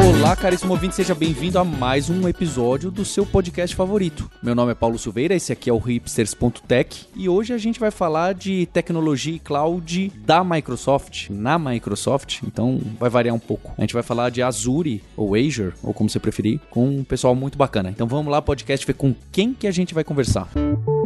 Olá, caríssimo ouvinte, seja bem-vindo a mais um episódio do seu podcast favorito. Meu nome é Paulo Silveira, esse aqui é o hipsters.tech e hoje a gente vai falar de tecnologia e cloud da Microsoft, na Microsoft, então vai variar um pouco. A gente vai falar de Azure ou Azure, ou como você preferir, com um pessoal muito bacana. Então vamos lá, podcast, ver com quem que a gente vai conversar. Música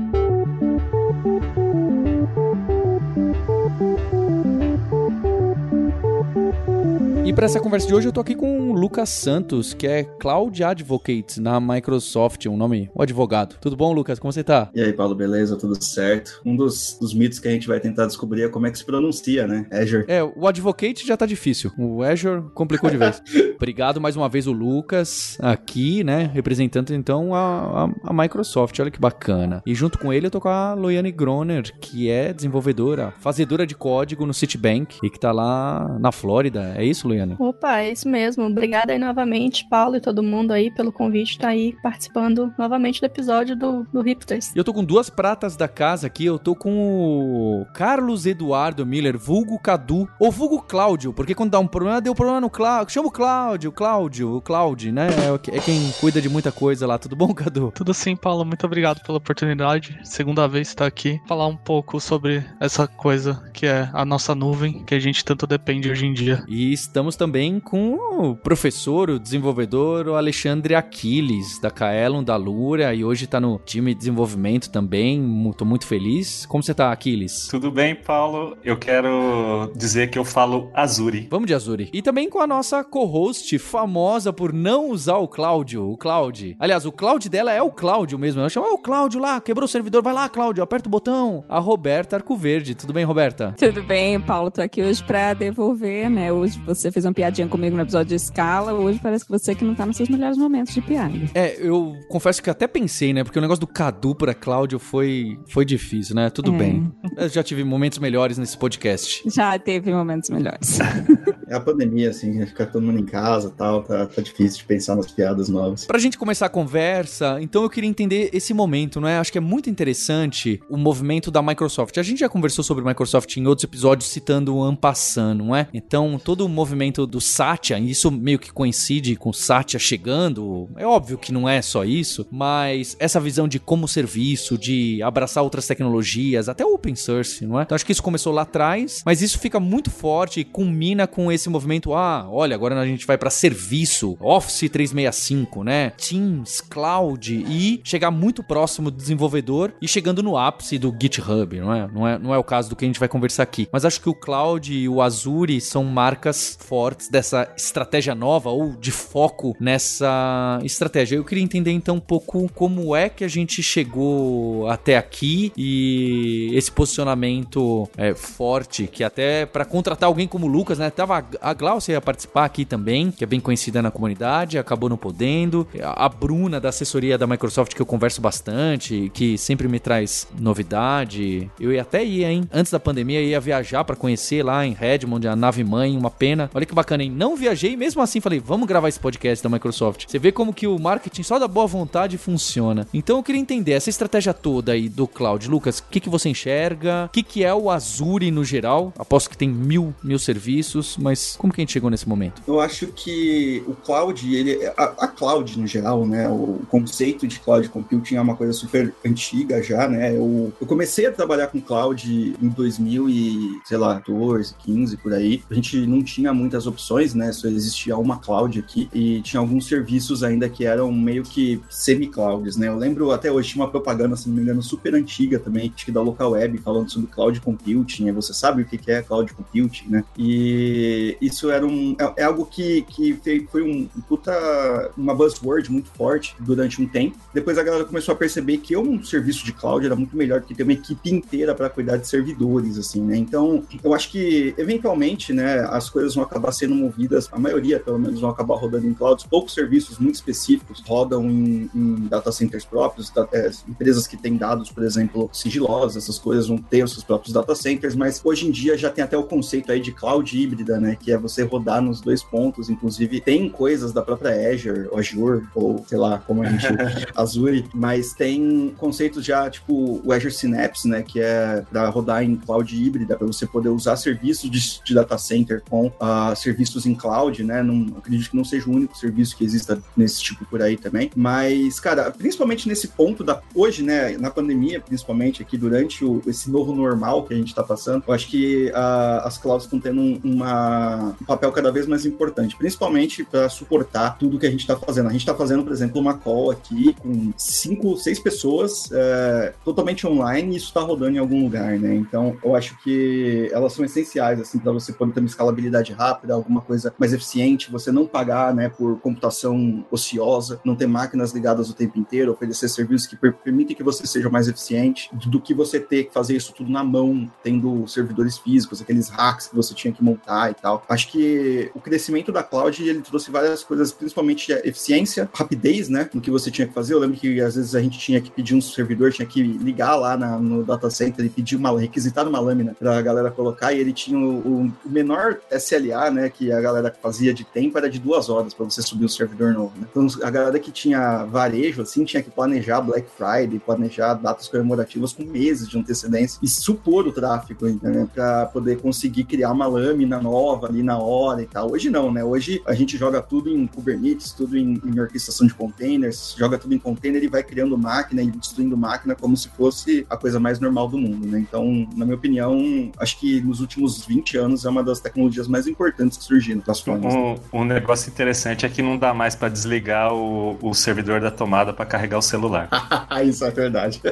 E para essa conversa de hoje eu tô aqui com o Lucas Santos, que é Cloud Advocate na Microsoft, um nome, o advogado. Tudo bom, Lucas? Como você tá? E aí, Paulo, beleza? Tudo certo? Um dos, dos mitos que a gente vai tentar descobrir é como é que se pronuncia, né? Azure. É, o Advocate já tá difícil. O Azure complicou de vez. Obrigado mais uma vez o Lucas aqui, né? Representando então a, a, a, Microsoft. Olha que bacana. E junto com ele eu tô com a Loiane Groner, que é desenvolvedora, fazedora de código no Citibank e que tá lá na Flórida. É isso, Loiane? Opa, é isso mesmo. Obrigada aí novamente, Paulo e todo mundo aí pelo convite, estar tá aí participando novamente do episódio do, do Hipsters. E eu tô com duas pratas da casa aqui, eu tô com o Carlos Eduardo Miller, vulgo Cadu, ou vulgo Cláudio, porque quando dá um problema, deu problema no Cláudio. Chama o Cláudio, Cláudio, o Cláudio, né? É, é quem cuida de muita coisa lá. Tudo bom, Cadu? Tudo sim, Paulo. Muito obrigado pela oportunidade. Segunda vez estar aqui, falar um pouco sobre essa coisa que é a nossa nuvem, que a gente tanto depende hoje em dia. E estamos Estamos também com o professor, o desenvolvedor, o Alexandre Aquiles, da Kaelon, da Lura, e hoje está no time de desenvolvimento também. Estou muito feliz. Como você está, Aquiles? Tudo bem, Paulo. Eu quero dizer que eu falo Azuri. Vamos de Azuri. E também com a nossa co-host, famosa por não usar o Cláudio, o Cloud. Aliás, o Cloud dela é o Cláudio mesmo. Ela chama o Cláudio lá, quebrou o servidor. Vai lá, Cláudio, aperta o botão. A Roberta Arcoverde. Tudo bem, Roberta? Tudo bem, Paulo. Tô aqui hoje para devolver, né? Hoje você fez uma piadinha comigo no episódio de escala, hoje parece que você que não tá nos seus melhores momentos de piada. É, eu confesso que até pensei, né? Porque o negócio do Cadu pra Cláudio foi, foi difícil, né? Tudo é. bem. Eu já tive momentos melhores nesse podcast. Já teve momentos melhores. é a pandemia, assim, ficar todo mundo em casa e tal, tá, tá difícil de pensar nas piadas novas. Pra gente começar a conversa, então eu queria entender esse momento, não é? Acho que é muito interessante o movimento da Microsoft. A gente já conversou sobre Microsoft em outros episódios citando o Ampassan, não é? Então, todo o movimento do Satya, e isso meio que coincide com o Satya chegando. É óbvio que não é só isso, mas essa visão de como serviço, de abraçar outras tecnologias, até open source, não é? Então acho que isso começou lá atrás, mas isso fica muito forte e culmina com esse movimento. Ah, olha, agora a gente vai para serviço, Office 365, né? Teams, Cloud e chegar muito próximo do desenvolvedor e chegando no ápice do GitHub, não é? Não é, não é o caso do que a gente vai conversar aqui. Mas acho que o Cloud e o Azure são marcas fortes dessa estratégia nova ou de foco nessa estratégia. Eu queria entender então um pouco como é que a gente chegou até aqui e esse posicionamento é, forte que até para contratar alguém como o Lucas, né? Tava a Glaucia ia participar aqui também, que é bem conhecida na comunidade, acabou não podendo. A Bruna da assessoria da Microsoft que eu converso bastante, que sempre me traz novidade. Eu ia até ir, hein? Antes da pandemia ia viajar para conhecer lá em Redmond a nave mãe, uma pena. Olha que bacana, hein? Não viajei mesmo assim falei, vamos gravar esse podcast da Microsoft. Você vê como que o marketing só da boa vontade funciona. Então eu queria entender essa estratégia toda aí do cloud. Lucas, o que, que você enxerga? O que, que é o Azure no geral? Aposto que tem mil, mil serviços, mas como que a gente chegou nesse momento? Eu acho que o cloud, ele, a, a cloud no geral, né? O conceito de cloud computing é uma coisa super antiga já, né? Eu, eu comecei a trabalhar com cloud em 2000 e, sei lá, 14, 15 por aí. A gente não tinha muitas opções né? Só existia uma cloud aqui e tinha alguns serviços ainda que eram meio que semi-clouds, né? Eu lembro até hoje tinha uma propaganda, se não me engano, super antiga também, acho que da local web, falando sobre cloud computing. Você sabe o que é cloud computing, né? E isso era um é, é algo que, que foi um puta uma buzzword muito forte durante um tempo. Depois a galera começou a perceber que um serviço de cloud era muito melhor que ter uma equipe inteira para cuidar de servidores, assim, né? Então, eu acho que eventualmente, né, as coisas vão acabar sendo movidas, a maioria pelo menos vão acabar rodando em clouds. Poucos serviços muito específicos rodam em, em data centers próprios, da, é, empresas que têm dados, por exemplo, sigilosos, essas coisas vão ter os seus próprios data centers, mas hoje em dia já tem até o conceito aí de cloud híbrida, né, que é você rodar nos dois pontos, inclusive tem coisas da própria Azure, Azure, ou sei lá, como a gente, Azure, mas tem conceitos já, tipo o Azure Synapse, né, que é para rodar em cloud híbrida, para você poder usar serviços de, de data center com serviços em cloud, né, não, acredito que não seja o único serviço que exista nesse tipo por aí também, mas, cara, principalmente nesse ponto da, hoje, né, na pandemia, principalmente aqui durante o, esse novo normal que a gente está passando, eu acho que uh, as clouds estão tendo um, uma, um papel cada vez mais importante, principalmente para suportar tudo que a gente está fazendo. A gente está fazendo, por exemplo, uma call aqui com cinco, seis pessoas é, totalmente online e isso está rodando em algum lugar, né? Então, eu acho que elas são essenciais, assim, para você poder ter uma escalabilidade rápida, alguma coisa mais eficiente, você não pagar, né, por computação ociosa, não ter máquinas ligadas o tempo inteiro, oferecer serviços que per permitem que você seja mais eficiente, do que você ter que fazer isso tudo na mão, tendo servidores físicos, aqueles hacks que você tinha que montar e tal. Acho que o crescimento da cloud, ele trouxe várias coisas, principalmente eficiência, rapidez, né, no que você tinha que fazer. Eu lembro que às vezes a gente tinha que pedir um servidor, tinha que ligar lá na, no data center e pedir uma, requisitar uma lâmina para a galera colocar e ele tinha o, o, menor SLA, né, que a galera fazia de tempo era de duas horas para você subir um servidor novo, né? Então a galera que tinha varejo, assim, tinha que planejar Black Friday, planejar datas comemorativas com meses de antecedência e supor o tráfego, né, para poder conseguir criar uma lâmina nova ali na hora e tal. Hoje não, né? Hoje a gente joga tudo em Kubernetes, tudo em, em orquestração de containers, joga tudo em container e vai criando máquina e destruindo máquina como se fosse a coisa mais normal do mundo, né? Então, na minha opinião, acho que nos últimos 20 anos é uma das tecnologias mais importantes que surgiram das formas. Um, né? um negócio interessante é que não dá mais para desligar o, o servidor da tomada para carregar o celular. Isso é verdade.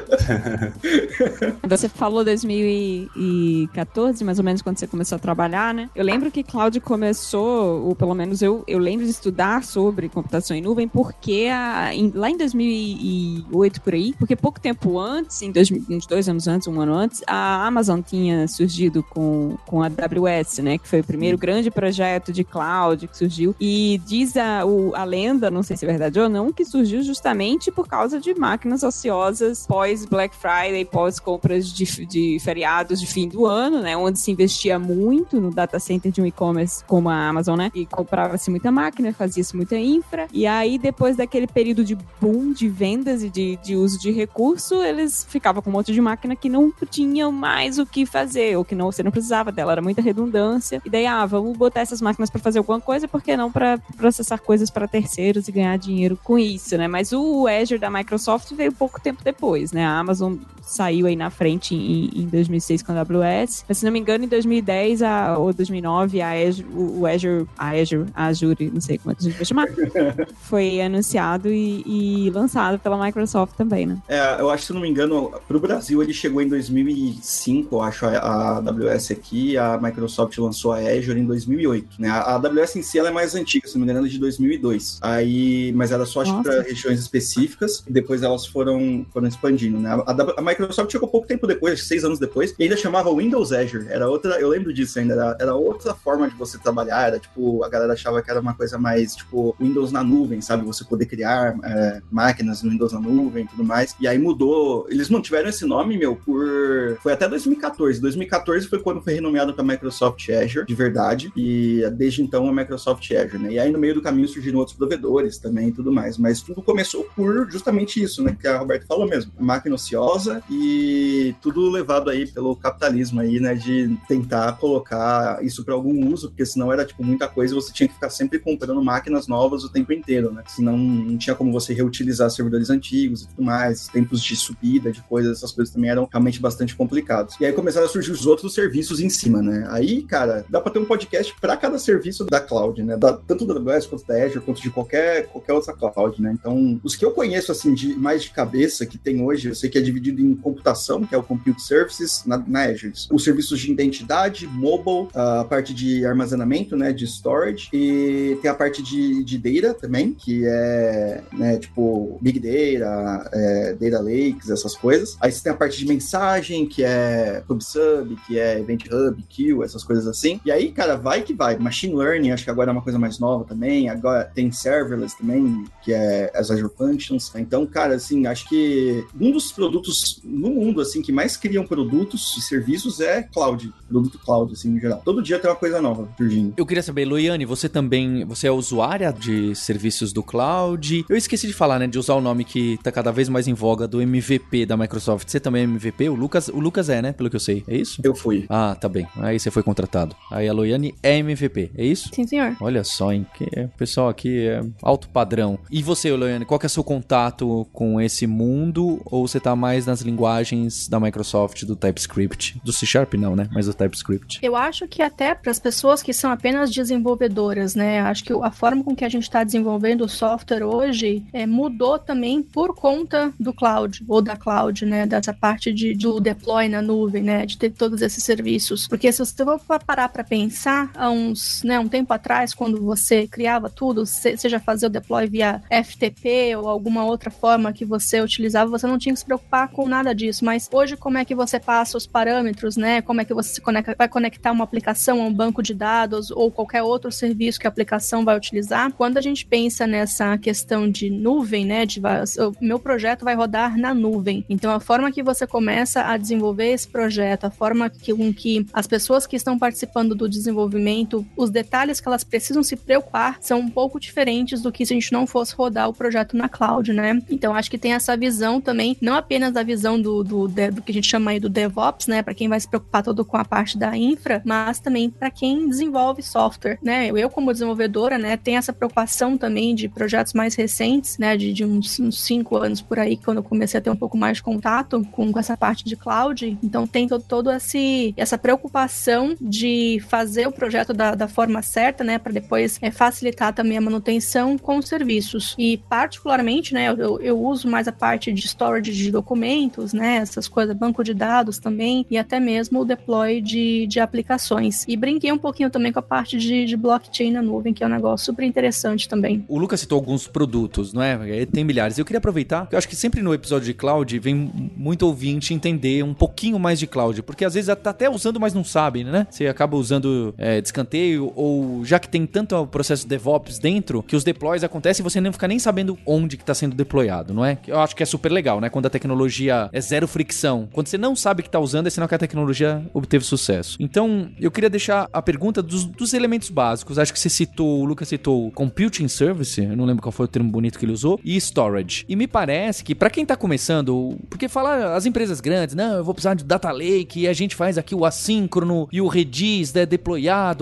você falou 2014, mais ou menos, quando você começou a trabalhar, né? Eu lembro que Cloud começou, ou pelo menos eu, eu lembro de estudar sobre computação em nuvem, porque a, em, lá em 2008, por aí, porque pouco tempo antes, em dois, uns dois anos antes, um ano antes, a Amazon tinha surgido com, com a AWS, né? Que foi o primeiro grande projeto de cloud que surgiu. E diz a, o, a lenda, não sei se é verdade ou não, que surgiu justamente por causa de máquinas ociosas pós Black Friday, pós compras de, de feriados de fim do ano, né? Onde se investia muito no data center de um e-commerce como a Amazon, né? E comprava-se muita máquina, fazia-se muita infra. E aí, depois daquele período de boom de vendas e de, de uso de recurso, eles ficavam com um monte de máquina que não tinham mais o que fazer, ou que não, você não precisava dela, era muita redundância. E daí, ah, vamos botar essas máquinas para fazer alguma coisa, porque não para processar coisas para terceiros e ganhar dinheiro com isso, né? Mas o Azure da Microsoft veio pouco tempo depois, né? A Amazon saiu aí na frente em, em 2006 com a AWS, mas se não me engano, em 2010 a, ou 2009, a Azure, o Azure, a Azure, a Azure, não sei como é que a gente vai chamar, foi anunciado e, e, lançado pela Microsoft também, né? É, eu acho, se não me engano, para o Brasil ele chegou em 2005, eu acho, a, a AWS aqui, a Microsoft lançou a Azure em 2008, né? A, a AWS em si ela é mais antiga, se não me engano, é de 2002. Aí, mas era só, acho para regiões específicas, e depois elas foram, foram expandindo, né? A, a, Microsoft chegou pouco tempo depois, seis anos depois, e ainda chamava Windows Azure. Era outra, eu lembro disso ainda, era, era outra forma de você trabalhar, era tipo, a galera achava que era uma coisa mais, tipo, Windows na nuvem, sabe? Você poder criar é, máquinas no Windows na nuvem e tudo mais. E aí mudou, eles mantiveram esse nome, meu, por. Foi até 2014. 2014 foi quando foi renomeado para Microsoft Azure, de verdade, e desde então é Microsoft Azure, né? E aí no meio do caminho surgiram outros provedores também e tudo mais, mas tudo começou por justamente isso, né? Que a Roberta falou mesmo. Máquina ociosa e tudo levado aí pelo capitalismo aí, né, de tentar colocar isso para algum uso, porque senão era tipo muita coisa, e você tinha que ficar sempre comprando máquinas novas o tempo inteiro, né? Senão não tinha como você reutilizar servidores antigos e tudo mais, tempos de subida de coisas, essas coisas também eram realmente bastante complicados. E aí começaram a surgir os outros serviços em cima, né? Aí, cara, dá para ter um podcast para cada serviço da cloud, né? Da, tanto da AWS quanto da Azure, quanto de qualquer qualquer outra cloud, né? Então, os que eu conheço assim de mais de cabeça que tem hoje, eu sei que é dividido em computação, que é o Compute Services, na, na Azure. Os serviços de identidade, mobile, a parte de armazenamento, né, de storage, e tem a parte de, de data também, que é, né, tipo, Big Data, é, Data Lakes, essas coisas. Aí você tem a parte de mensagem, que é PubSub, que é Event Hub, Queue, essas coisas assim. E aí, cara, vai que vai. Machine Learning, acho que agora agora é uma coisa mais nova também. Agora tem serverless também, que é as Azure Functions. Então, cara, assim, acho que um dos produtos no mundo, assim, que mais criam produtos e serviços é cloud, produto cloud, assim, em geral. Todo dia tem uma coisa nova surgindo. Eu queria saber, Loiane, você também, você é usuária de serviços do cloud? Eu esqueci de falar, né, de usar o nome que tá cada vez mais em voga do MVP da Microsoft. Você também é MVP? O Lucas, o Lucas é, né, pelo que eu sei. É isso? Eu fui. Ah, tá bem. Aí você foi contratado. Aí a Loiane é MVP, é isso? Sim, senhor. Olha só, hein? Que o pessoal aqui é alto padrão. E você, Loiane, qual que é o seu contato com esse mundo? Ou você tá mais nas linguagens da Microsoft, do TypeScript? Do C Sharp não, né? Mas do TypeScript. Eu acho que até para as pessoas que são apenas desenvolvedoras, né? Acho que a forma com que a gente está desenvolvendo o software hoje é, mudou também por conta do cloud, ou da cloud, né? Dessa parte de, do deploy na nuvem, né? De ter todos esses serviços. Porque se você for parar para pensar, há uns, né, um tempo atrás, quando você criava tudo, seja fazer o deploy via FTP ou alguma outra forma que você utilizava, você não tinha que se preocupar com nada disso. Mas hoje, como é que você passa os parâmetros, né? Como é que você conecta, vai conectar uma aplicação a um banco de dados ou qualquer outro serviço que a aplicação vai utilizar? Quando a gente pensa nessa questão de nuvem, né? De, o meu projeto vai rodar na nuvem. Então, a forma que você começa a desenvolver esse projeto, a forma que, com que as pessoas que estão participando do desenvolvimento, os detalhes que elas precisam se preocupar são um pouco diferentes do que se a gente não fosse rodar o projeto na cloud, né? Então, acho que tem essa visão também, não apenas da visão do, do, do que a gente chama aí do DevOps, né? Para quem vai se preocupar todo com a parte da infra, mas também para quem desenvolve software, né? Eu, como desenvolvedora, né, tenho essa preocupação também de projetos mais recentes, né? De, de uns, uns cinco anos por aí, quando eu comecei a ter um pouco mais de contato com, com essa parte de cloud. Então, tem todo, todo esse, essa preocupação de fazer o projeto da, da forma certa, né? Para depois é, facilitar também a manutenção com os serviços. E, particularmente, né? Eu, eu uso mais a parte de storage de documentos, né? Essas coisas, banco de dados também, e até mesmo o deploy de, de aplicações. E brinquei um pouquinho também com a parte de, de blockchain na nuvem, que é um negócio super interessante também. O Lucas citou alguns produtos, não é? Tem milhares. Eu queria aproveitar, eu acho que sempre no episódio de cloud vem muito ouvinte entender um pouquinho mais de cloud, porque às vezes tá até usando, mas não sabe, né? Você acaba usando é, descanteio, ou já que tem tanto processo DevOps dentro, que os deploys acontecem e você nem fica nem sabendo onde que tá sendo deployado, não é? Eu acho que é super legal, né? Quando a tecnologia é zero fricção. Quando você não sabe que tá usando, é sinal que a tecnologia obteve sucesso. Então, eu queria deixar a pergunta dos, dos elementos básicos. Acho que você citou, o Lucas citou Computing Service, eu não lembro qual foi o termo bonito que ele usou, e Storage. E me parece que para quem tá começando, porque falar as empresas grandes, não, eu vou precisar de Data Lake e a gente faz aqui o assíncrono e o Redis, né,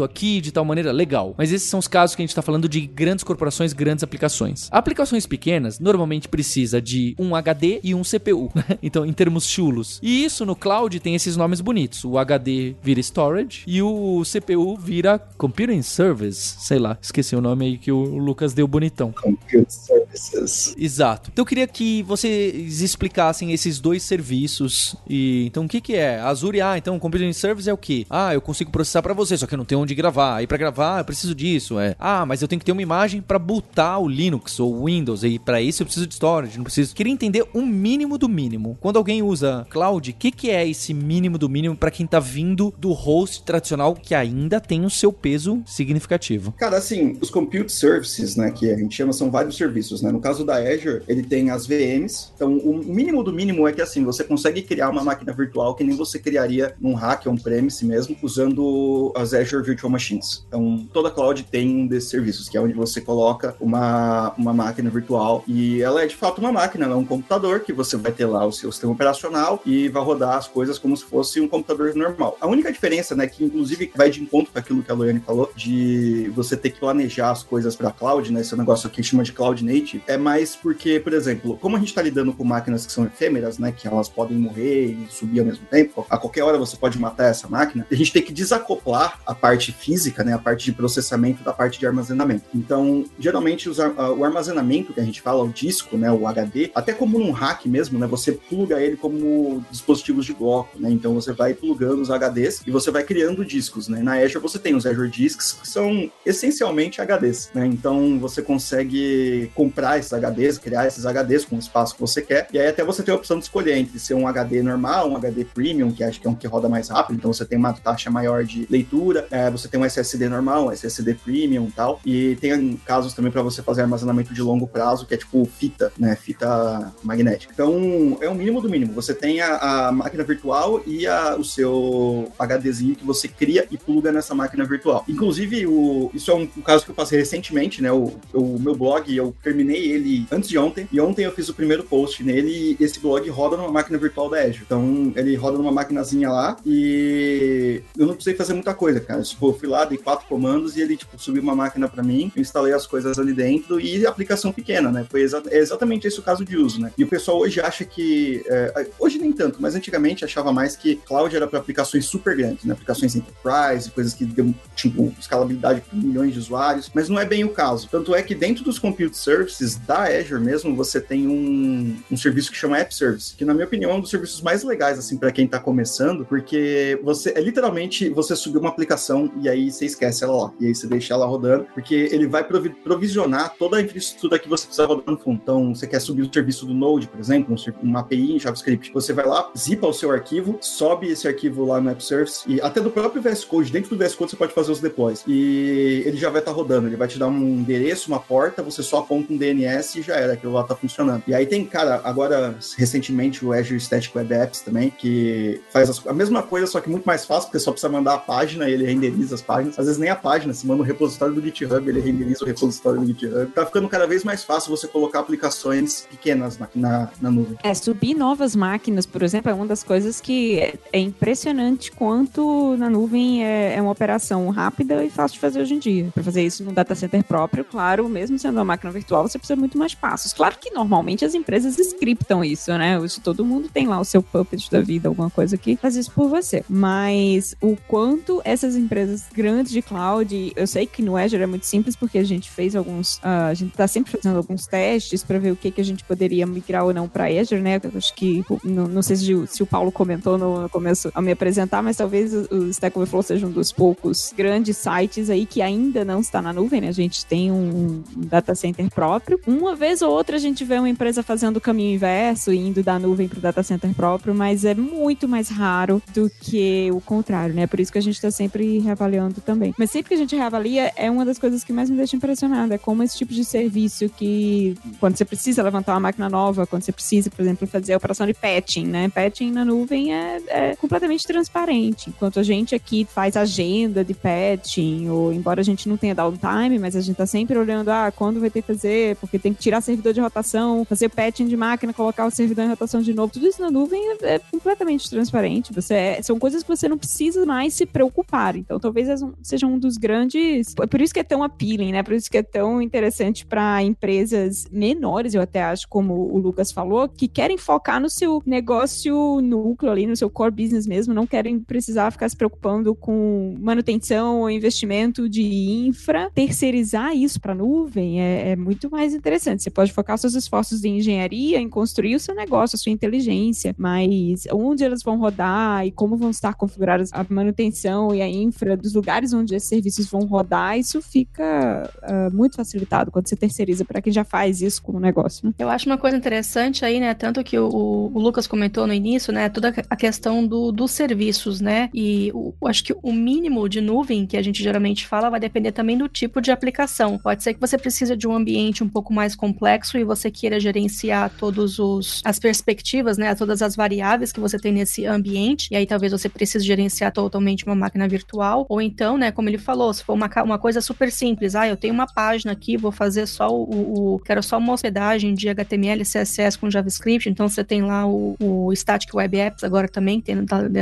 aqui de tal maneira, legal. Mas esses são os casos que a gente tá falando de grandes corporações, grandes aplicações. Aplicações pequenas normalmente precisa de um HD e um CPU, né? então em termos chulos. E isso no cloud tem esses nomes bonitos. O HD vira storage e o CPU vira computing service, sei lá, esqueci o nome aí que o Lucas deu bonitão. Compute Services. Exato. Então eu queria que vocês explicassem esses dois serviços e então o que que é? Azure, ah, então computing service é o que? Ah, eu consigo processar para você, só que eu não tenho onde gravar. Aí para gravar eu preciso disso, é. Ah, mas eu tenho que ter uma imagem para botar o Linux ou o Windows e para isso eu preciso de storage, não preciso. Queria entender um mínimo do mínimo. Quando alguém usa cloud, o que que é esse mínimo do mínimo para quem tá vindo do host tradicional que ainda tem o seu peso significativo? Cara, assim, os compute services, né, que a gente chama, são vários serviços, né? No caso da Azure, ele tem as VMs. Então, o mínimo do mínimo é que, assim, você consegue criar uma máquina virtual que nem você criaria num hack on-premise mesmo, usando as Azure Virtual Machines. Então, toda cloud tem um desses serviços, que é onde você coloca uma, uma máquina virtual e ela é, de fato, uma máquina, não é um computador, que você vai ter lá o seu sistema operacional e vai rodar as coisas como se fosse um computador normal. A única diferença, né, que inclusive vai de encontro com aquilo que a Loiane falou, de você ter que planejar as coisas para cloud, né, esse negócio aqui chama de cloud native, é mais porque, por exemplo, como a gente está lidando com máquinas que são efêmeras, né, que elas podem morrer e subir ao mesmo tempo, a qualquer hora você pode matar essa máquina, a gente tem que desacoplar a parte física, né, a parte de processamento da parte de armazenamento. Então, geralmente os, o armazenamento que a gente fala, o disco, né, o HD, até como num hack mesmo, né, você pluga ele como dispositivos de bloco, né, então você vai plugando os HDs e você vai criando discos, né. Na Azure você tem os Azure Disks, que são essencialmente HDs, né, então você consegue comprar esses HDs, criar esses HDs com o espaço que você quer, e aí até você tem a opção de escolher entre ser um HD normal, um HD Premium, que acho que é um que roda mais rápido, então você tem uma taxa maior de leitura, é, você tem um SSD normal, um SSD Premium e tal. E tem casos também para você fazer armazenamento de longo prazo, que é tipo fita, né? Fita magnética. Então, é o mínimo do mínimo. Você tem a, a máquina virtual e a, o seu HDzinho que você cria e pluga nessa máquina virtual. Inclusive, o, isso é um, um caso que eu passei recentemente, né? O, o meu blog, eu terminei ele antes de ontem, e ontem eu fiz o primeiro post nele, e esse blog roda numa máquina virtual da Azure. Então, ele roda numa maquinazinha lá, e eu não precisei fazer muita coisa, cara. Tipo, fui lá, dei quatro comandos, e ele, tipo, subiu uma máquina para mim, eu instalei as coisas ali dentro, e aplicação pequena, né? Foi exa é exatamente esse o caso de uso, né? E o pessoal hoje acha que... É, hoje nem tanto, mas antigamente achava mais que cloud era para aplicações super grandes, né? Aplicações enterprise, coisas que deu, tipo, escalabilidade para milhões de usuários, mas não é bem o caso. Tanto é que dentro dos compute services da Azure mesmo, você tem um, um serviço que chama App Service, que na minha opinião é um dos serviços mais legais, assim, para quem tá começando, porque você é literalmente você subir uma aplicação e aí você esquece ela lá, e aí você deixa ela rodando, porque ele vai provisionar toda a infraestrutura que você precisa rodar no fundo. Então, você quer subir o serviço do Node, por exemplo, uma API em JavaScript, você vai lá, zipa o seu arquivo, sobe esse arquivo lá no App Service, e até do próprio VS Code, dentro do VS Code você pode fazer os deploys. E ele já vai estar tá rodando, ele vai te dar um endereço, uma porta, você só aponta um DNS e já era, aquilo lá tá funcionando. E aí tem, cara, agora, recentemente, o Azure Static Web Apps também, que faz as, a mesma coisa, só que muito mais fácil, porque só precisa mandar a página e ele renderiza as páginas. Às vezes nem a página, se manda o repositório do GitHub, ele renderiza o repositório do GitHub. Tá ficando cada vez mais fácil você colocar aplicações pequenas na, na, na nuvem. É, subir novas máquinas, por exemplo, é uma das coisas que é, é impressionante quanto na nuvem é, é uma operação rápida e fácil de fazer hoje em dia. Para fazer isso no data center próprio, claro, mesmo sendo uma máquina virtual, você precisa muito mais passos. Claro que normalmente as empresas scriptam isso, né? Todo mundo tem lá o seu puppet da vida, alguma coisa que faz isso por você. Mas o quanto essas empresas grandes de cloud, eu sei que no Azure é muito simples porque a gente fez alguns, uh, a gente tá sempre fazendo alguns testes para ver o que que a gente poderia migrar ou não para Azure, né? Eu acho que não, não sei se, se, o Paulo comentou no, começo ao me apresentar, mas talvez o, Stack Overflow seja um dos poucos grandes sites aí que ainda não está na nuvem, né? A gente tem um data center próprio. Uma vez ou outra a gente vê uma empresa fazendo o caminho inverso, indo da nuvem para o data center próprio, mas é muito mais raro do que o contrário, né? Por isso que a gente está sempre reavaliando também. Mas sempre que a gente reavalia, é uma das coisas que mais me deixa impressionada, é como esse tipo de serviço que, quando você precisa levantar uma máquina nova, quando você precisa, por exemplo, fazer a operação de patching, né? Patching na nuvem é, é completamente transparente. Enquanto a gente aqui faz agenda de patching, ou embora a gente não tenha downtime, mas a gente tá sempre olhando, ah, quando vai ter que fazer, porque tem que tirar servidor de rotação, fazer patching de máquina, colocar o servidor em rotação de novo. Tudo isso na nuvem é, é completamente transparente. Você é, são coisas que você não precisa mais se preocupar. Então, talvez seja um dos grandes. É por isso que é tão appealing, né? Por isso que é tão interessante para empresas menores, eu até acho, como o Lucas falou, que querem focar no seu negócio núcleo ali, no seu core business mesmo, não querem precisar ficar se preocupando com manutenção ou investimento de infra. Terceirizar isso para nuvem é, é muito mais interessante. Você pode focar seus esforços de engenharia em construir o seu negócio, a sua inteligência, mas onde elas vão rodar e como vão estar configuradas a manutenção e a infra dos lugares onde esses serviços vão rodar, isso fica uh, muito facilitado quando você terceiriza para quem já faz isso como negócio. Né? Eu acho uma coisa interessante aí, né? Tanto que o, o Lucas comentou no início, né? Toda a questão do, dos serviços, né? E o, acho que o mínimo de nuvem que a gente geralmente fala vai depender também do tipo de aplicação. Pode ser que você precise de um ambiente um pouco mais complexo e você queira gerenciar todos os as perspectivas, né? Todas as variáveis que você tem nesse ambiente. E aí talvez você precise gerenciar totalmente uma máquina virtual. Ou então, né? Como ele falou, se for uma, uma coisa super simples, ah, eu tenho uma página aqui, vou fazer só o, o quero só uma hospedagem de HTML, CSS com JavaScript. Então você tem lá o, o Static Web Apps agora também tem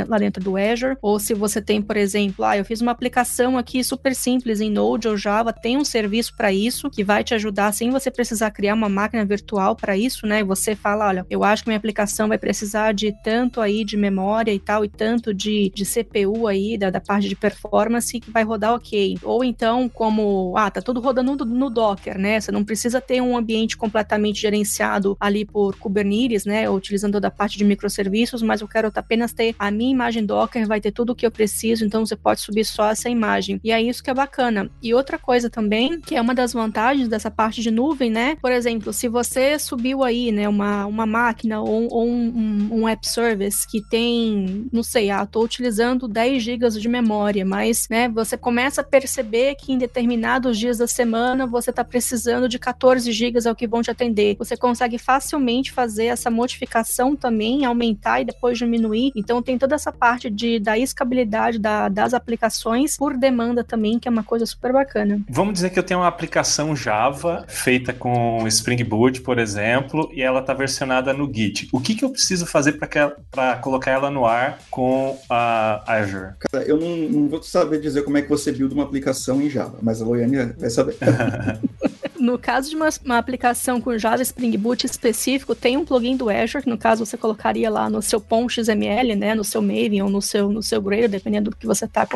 lá dentro do Azure. Ou se você tem, por exemplo, ah, eu fiz uma aplicação aqui super simples em Node ou Java, tem um serviço para isso que vai te ajudar sem você precisar criar uma máquina virtual para isso, né? Você fala, olha, eu acho que minha aplicação vai precisar de tanto aí de memória e tal, e tanto de, de CPU aí, da, da parte de performance, que vai rodar ok. Ou então, como, ah, tá tudo rodando no, no Docker, né? Você não precisa ter um ambiente completamente gerenciado ali por Kubernetes, né? Utilizando toda a parte de microserviços, mas eu quero apenas ter a minha imagem Docker, vai ter tudo o que eu preciso, então você pode subir só essa imagem. E é isso que é bacana. E outra coisa também, que é uma das vantagens dessa parte de nuvem, né? Por exemplo, se você subiu aí, né, uma, uma máquina ou, ou um, um, app service que tem, não sei, ah, tô utilizando 10 GB de memória, mas, né, você começa a perceber que em determinados dias da semana você está precisando de 14 gigas é o que vão te atender. Você consegue facilmente fazer essa modificação também, aumentar e depois diminuir. Então tem toda essa parte de, da escabilidade da, das aplicações por demanda também, que é uma coisa super bacana. Vamos dizer que eu tenho uma aplicação Java feita com Spring Boot, por exemplo, e ela está versionada no Git. O que, que eu preciso fazer para colocar ela no ar com a Azure? Cara, eu não, não vou saber dizer como é que você build uma aplicação em Java, mas a Loiane vai saber. No caso de uma, uma, aplicação com Java Spring Boot específico, tem um plugin do Azure, que no caso você colocaria lá no seu POM XML, né, no seu Maven ou no seu, no seu Gradle, dependendo do que você está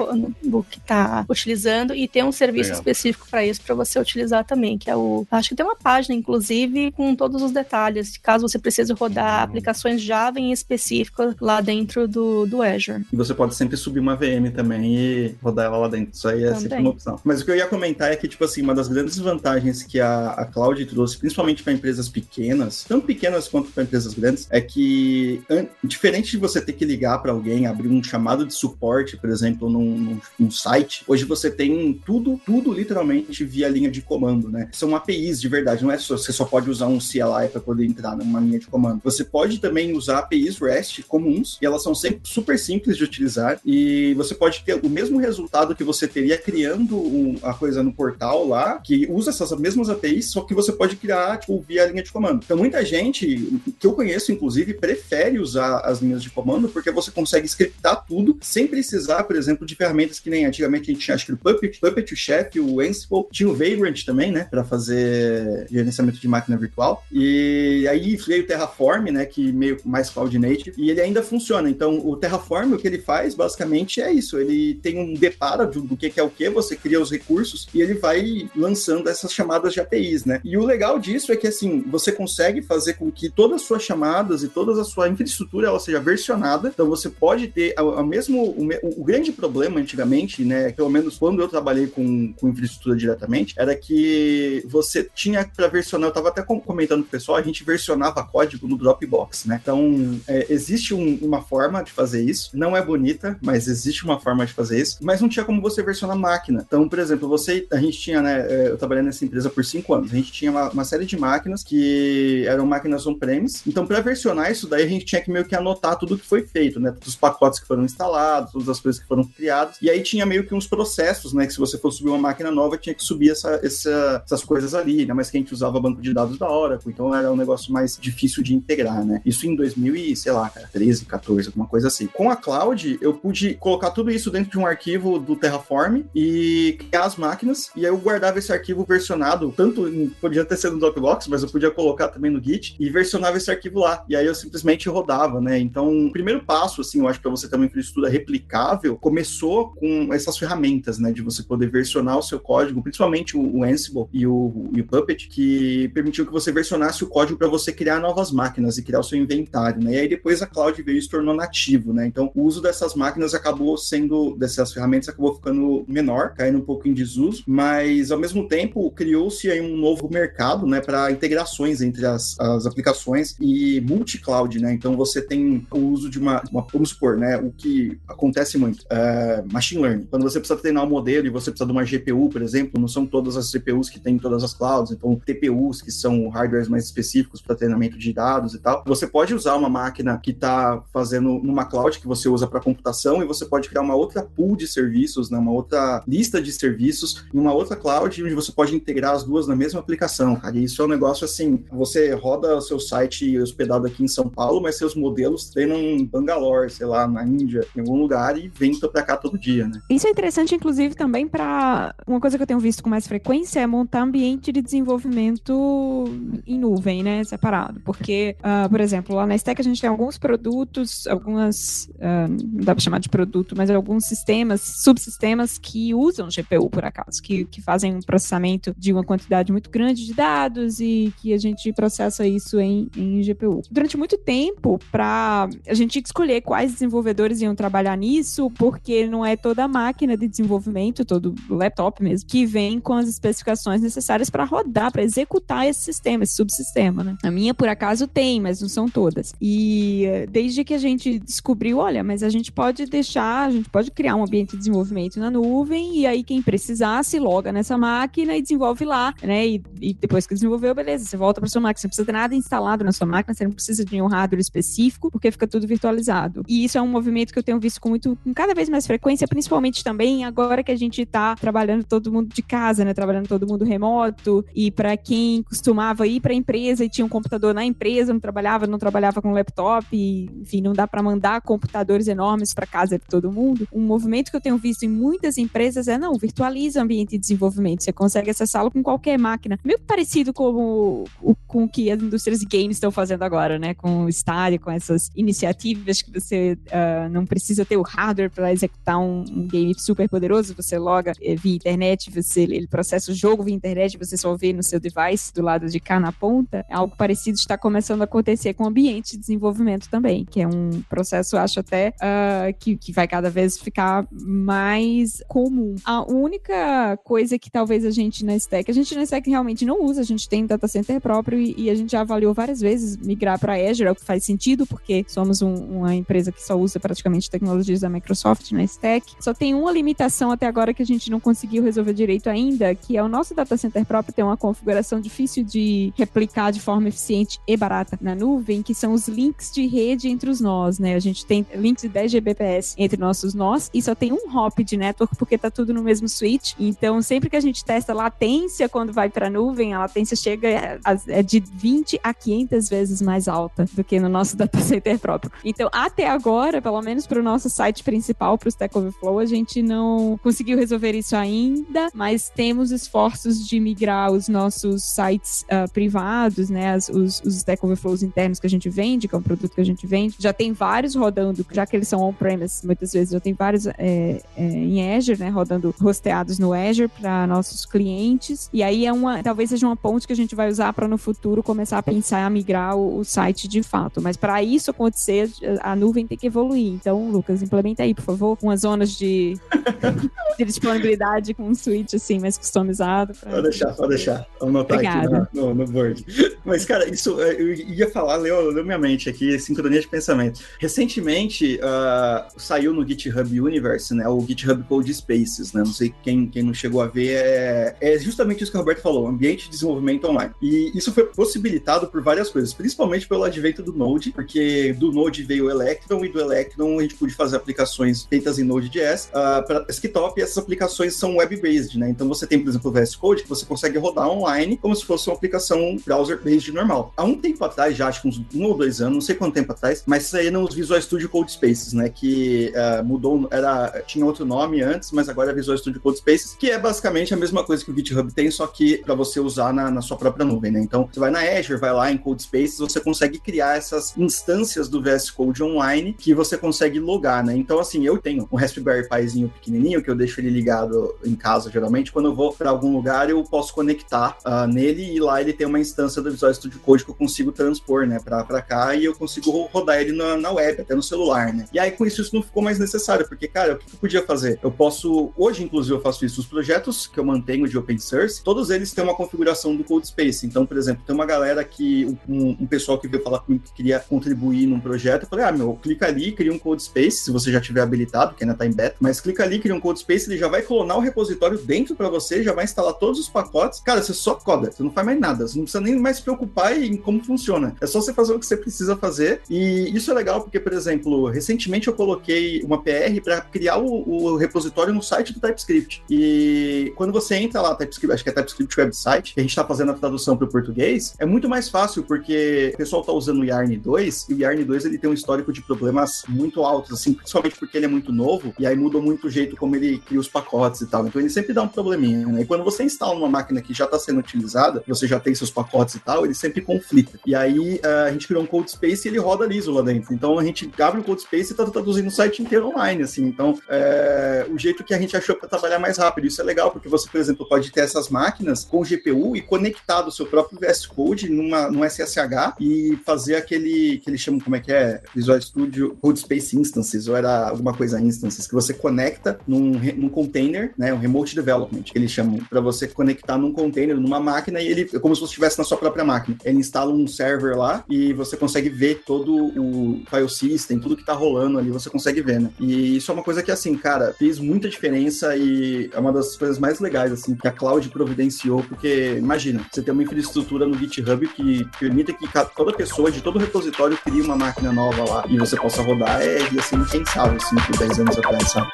do que tá utilizando, e tem um serviço Legal. específico para isso para você utilizar também, que é o, acho que tem uma página inclusive com todos os detalhes, caso você precise rodar uhum. aplicações Java em específico lá dentro do, do Azure. E você pode sempre subir uma VM também e rodar ela lá dentro. Isso aí é também. sempre uma opção. Mas o que eu ia comentar é que tipo assim, uma das grandes vantagens que a, a cloud trouxe, principalmente para empresas pequenas, tanto pequenas quanto para empresas grandes, é que, diferente de você ter que ligar para alguém, abrir um chamado de suporte, por exemplo, num, num, num, site, hoje você tem tudo, tudo literalmente via linha de comando, né? São APIs de verdade, não é só, você só pode usar um CLI para poder entrar numa linha de comando. Você pode também usar APIs REST comuns, e elas são sempre super simples de utilizar, e você pode ter o mesmo resultado que você teria criando um, a coisa no portal lá, que usa essas mesmas APIs só que você pode criar tipo, via linha de comando. Então, muita gente que eu conheço, inclusive, prefere usar as linhas de comando porque você consegue scriptar tudo sem precisar, por exemplo, de ferramentas que nem antigamente a gente tinha, acho que o Puppet, Puppet, o Chef, o Ansible, tinha o Vagrant também, né, para fazer gerenciamento de máquina virtual. E aí veio o Terraform, né, que meio mais cloud native, e ele ainda funciona. Então, o Terraform, o que ele faz, basicamente, é isso. Ele tem um deparo do que é o que, você cria os recursos e ele vai lançando essas chamadas de API né? E o legal disso é que, assim, você consegue fazer com que todas as suas chamadas e toda a sua infraestrutura ela seja versionada. Então, você pode ter a, a mesmo... O, o, grande problema antigamente, né, pelo menos quando eu trabalhei com, com infraestrutura diretamente, era que você tinha para versionar, eu tava até comentando com o pessoal, a gente versionava código no Dropbox, né? Então, é, existe um, uma forma de fazer isso. Não é bonita, mas existe uma forma de fazer isso. Mas não tinha como você versionar máquina. Então, por exemplo, você, a gente tinha, né, é, eu trabalhei nessa empresa por cinco anos. A gente tinha uma, uma série de máquinas que eram máquinas on-premise. Então, para versionar isso daí, a gente tinha que meio que anotar tudo que foi feito, né? Todos os pacotes que foram instalados, todas as coisas que foram criadas. E aí tinha meio que uns processos, né? Que se você fosse subir uma máquina nova, tinha que subir essa, essa, essas coisas ali, né? Mas que a gente usava banco de dados da Oracle, então era um negócio mais difícil de integrar, né? Isso em 2000 e, sei lá, cara, 13, 14, alguma coisa assim. Com a cloud, eu pude colocar tudo isso dentro de um arquivo do Terraform e criar as máquinas, e aí eu guardava esse arquivo versionado, tanto podia ter sido no Dropbox, mas eu podia colocar também no Git e versionava esse arquivo lá. E aí eu simplesmente rodava, né? Então, o primeiro passo, assim, eu acho para você ter uma infraestrutura replicável, começou com essas ferramentas, né? De você poder versionar o seu código, principalmente o, Ansible e o, e o Puppet, que permitiu que você versionasse o código para você criar novas máquinas e criar o seu inventário, né? E aí depois a cloud veio e se tornou nativo, né? Então, o uso dessas máquinas acabou sendo, dessas ferramentas acabou ficando menor, caindo um pouco em desuso, mas ao mesmo tempo criou-se aí um novo mercado, né, para integrações entre as, as aplicações e multi-cloud, né? Então você tem o uso de uma, uma vamos supor, né, o que acontece muito, é, machine learning. Quando você precisa treinar um modelo e você precisa de uma GPU, por exemplo, não são todas as CPUs que tem em todas as clouds, então TPUs que são hardwares mais específicos para treinamento de dados e tal. Você pode usar uma máquina que está fazendo numa cloud que você usa para computação e você pode criar uma outra pool de serviços, né, uma outra lista de serviços em uma outra cloud onde você pode integrar as duas na mesma aplicação cara. Isso é um negócio assim, você roda o seu site hospedado aqui em São Paulo, mas seus modelos treinam em Bangalore, sei lá, na Índia, em algum lugar e vêm para cá todo dia, né? Isso é interessante, inclusive, também para uma coisa que eu tenho visto com mais frequência é montar ambiente de desenvolvimento em nuvem, né, separado. Porque, uh, por exemplo, lá na Stack a gente tem alguns produtos, algumas, uh, não dá para chamar de produto, mas alguns sistemas, subsistemas que usam GPU, por acaso, que, que fazem um processamento de uma quantidade muito grande de dados e que a gente processa isso em, em GPU. Durante muito tempo, para a gente escolher quais desenvolvedores iam trabalhar nisso, porque não é toda máquina de desenvolvimento, todo laptop mesmo, que vem com as especificações necessárias para rodar, para executar esse sistema, esse subsistema, né? A minha, por acaso, tem, mas não são todas. E desde que a gente descobriu, olha, mas a gente pode deixar, a gente pode criar um ambiente de desenvolvimento na nuvem e aí quem precisar se loga nessa máquina e desenvolve lá, né? E, e depois que desenvolveu, beleza, você volta para sua máquina, você não precisa ter nada instalado na sua máquina, você não precisa de um hardware específico, porque fica tudo virtualizado. E isso é um movimento que eu tenho visto com muito, com cada vez mais frequência, principalmente também agora que a gente está trabalhando todo mundo de casa, né? Trabalhando todo mundo remoto e para quem costumava ir para a empresa e tinha um computador na empresa, não trabalhava, não trabalhava com laptop, e, enfim, não dá para mandar computadores enormes para casa de todo mundo. Um movimento que eu tenho visto em muitas empresas é não, virtualiza o ambiente de desenvolvimento, você consegue acessá-lo com qualquer máquina. Meio parecido com o, com o que as indústrias de games estão fazendo agora, né? Com o Stadia, com essas iniciativas que você uh, não precisa ter o hardware para executar um, um, game super poderoso, você loga eh, via internet, você ele processa o jogo via internet, você só vê no seu device do lado de cá na ponta. É algo parecido está começando a acontecer com o ambiente de desenvolvimento também, que é um processo, acho até, uh, que, que vai cada vez ficar mais comum. A única coisa que talvez a gente na Stack, a gente na Stack realmente não usa, a gente tem data center próprio e, e a gente já avaliou várias vezes migrar para Azure, é o que faz sentido, porque somos um, uma empresa que só usa praticamente tecnologias da Microsoft na Stack. Só tem uma limitação até agora que a gente não conseguiu resolver direito ainda, que é o nosso data center próprio tem uma configuração difícil de replicar de forma eficiente e barata na nuvem, que são os links de rede entre os nós, né? A gente tem links de 10 Gbps entre nossos nós e só tem um hop de network porque tá tudo no mesmo switch. Então, sempre que a gente testa latência quando vai para nuvem, a latência chega a, é de 20 a 500 vezes mais alta do que no nosso data center próprio. Então, até agora, pelo menos para o nosso site principal, para o Stack Overflow, a gente não conseguiu resolver isso ainda, mas temos esforços de migrar os nossos sites uh, privados, né, as, os, os Stack Overflows internos que a gente vende, que é um produto que a gente vende. Já tem vários rodando, já que eles são on-premise, muitas vezes já tem vários é, é, em Azure, né, rodando hosteados no Azure para nossos clientes. E aí é uma, talvez seja uma ponte que a gente vai usar para no futuro começar a pensar a migrar o, o site de fato. Mas para isso acontecer, a nuvem tem que evoluir. Então, Lucas, implementa aí, por favor, umas zonas de, de disponibilidade com um switch assim mais customizado. Pra... Pode deixar, pode deixar. Vamos anotar Obrigada. aqui no, no, no, board. Mas, cara, isso é, eu ia falar, leu, leu minha mente aqui, sincronia de pensamento. Recentemente uh, saiu no GitHub Universe, né? O GitHub Code Spaces, né? Não sei quem, quem não chegou a ver, é, é justamente isso que o Roberto falou, ambiente de desenvolvimento online. E isso foi possibilitado por várias coisas, principalmente pelo advento do Node, porque do Node veio o Electron e do Electron a gente pôde fazer aplicações feitas em Node.js uh, para desktop e essas aplicações são web-based, né? Então você tem, por exemplo, o VS Code que você consegue rodar online como se fosse uma aplicação browser-based normal. Há um tempo atrás, já acho que uns um ou dois anos, não sei quanto tempo atrás, mas saíram os Visual Studio Code Spaces, né? Que uh, mudou, era, tinha outro nome antes, mas agora é Visual Studio Code Spaces, que é basicamente a mesma coisa que o GitHub tem, só que para você usar na, na, sua própria nuvem, né? Então, você vai na Azure, vai lá em Code Spaces, você consegue criar essas instâncias do VS Code online que você consegue logar, né? Então, assim, eu tenho um Raspberry Pizinho pequenininho que eu deixo ele ligado em casa, geralmente. Quando eu vou para algum lugar, eu posso conectar uh, nele e lá ele tem uma instância do Visual Studio Code que eu consigo transpor, né, para cá e eu consigo rodar ele na, na, web, até no celular, né? E aí com isso isso não ficou mais necessário, porque, cara, o que eu podia fazer? Eu posso, hoje inclusive eu faço isso, os projetos que eu mantenho de open source, todos eles têm uma configuração do Code Space. Então, por exemplo, tem uma galera que, um, um pessoal que veio falar comigo que queria contribuir num projeto, eu falei, ah, meu, clica ali, cria um Code Space, se você já tiver habilitado, que ainda tá em beta, mas clica ali, cria um Code Space, ele já vai clonar o repositório dentro para você, já vai instalar todos os pacotes. Cara, você só coda, você não faz mais nada, você não precisa nem mais se preocupar em como funciona. É só você fazer o que você precisa fazer. E isso é legal porque, por exemplo, recentemente eu coloquei uma PR para criar o, o, repositório no site do TypeScript. E quando você entra lá, TypeScript, acho que é TypeScript Website, que a gente está fazendo a tradução para o português, é muito mais fácil porque o pessoal está usando o Yarn 2 e o Yarn 2 ele tem um histórico de problemas muito altos, assim, principalmente porque ele é muito novo e aí muda muito o jeito como ele cria os pacotes e tal. Então ele sempre dá um probleminha, né? E quando você instala uma máquina que já está sendo utilizada, você já tem seus pacotes e tal, ele sempre conflita. E aí uh, a gente criou um code space e ele roda liso lá dentro. Então a gente abre o code space e está traduzindo o site inteiro online, assim. Então é, o jeito que a gente achou para trabalhar mais rápido. Isso é legal, porque você, por exemplo, pode ter essas máquinas máquinas com GPU e conectar o seu próprio VS Code numa, num SSH e fazer aquele que eles chamam, como é que é? Visual Studio Code Space Instances, ou era alguma coisa instances, que você conecta num, num container, né? Um remote development, que eles chamam, para você conectar num container, numa máquina, e ele é como se você estivesse na sua própria máquina. Ele instala um server lá e você consegue ver todo o file system, tudo que tá rolando ali, você consegue ver, né? E isso é uma coisa que, assim, cara, fez muita diferença e é uma das coisas mais legais, assim, que a cloud providenciou, porque, imagina, você tem uma infraestrutura no GitHub que permita que toda pessoa de todo repositório crie uma máquina nova lá e você possa rodar, é, ser impensável, assim, por 10 anos atrás, sabe?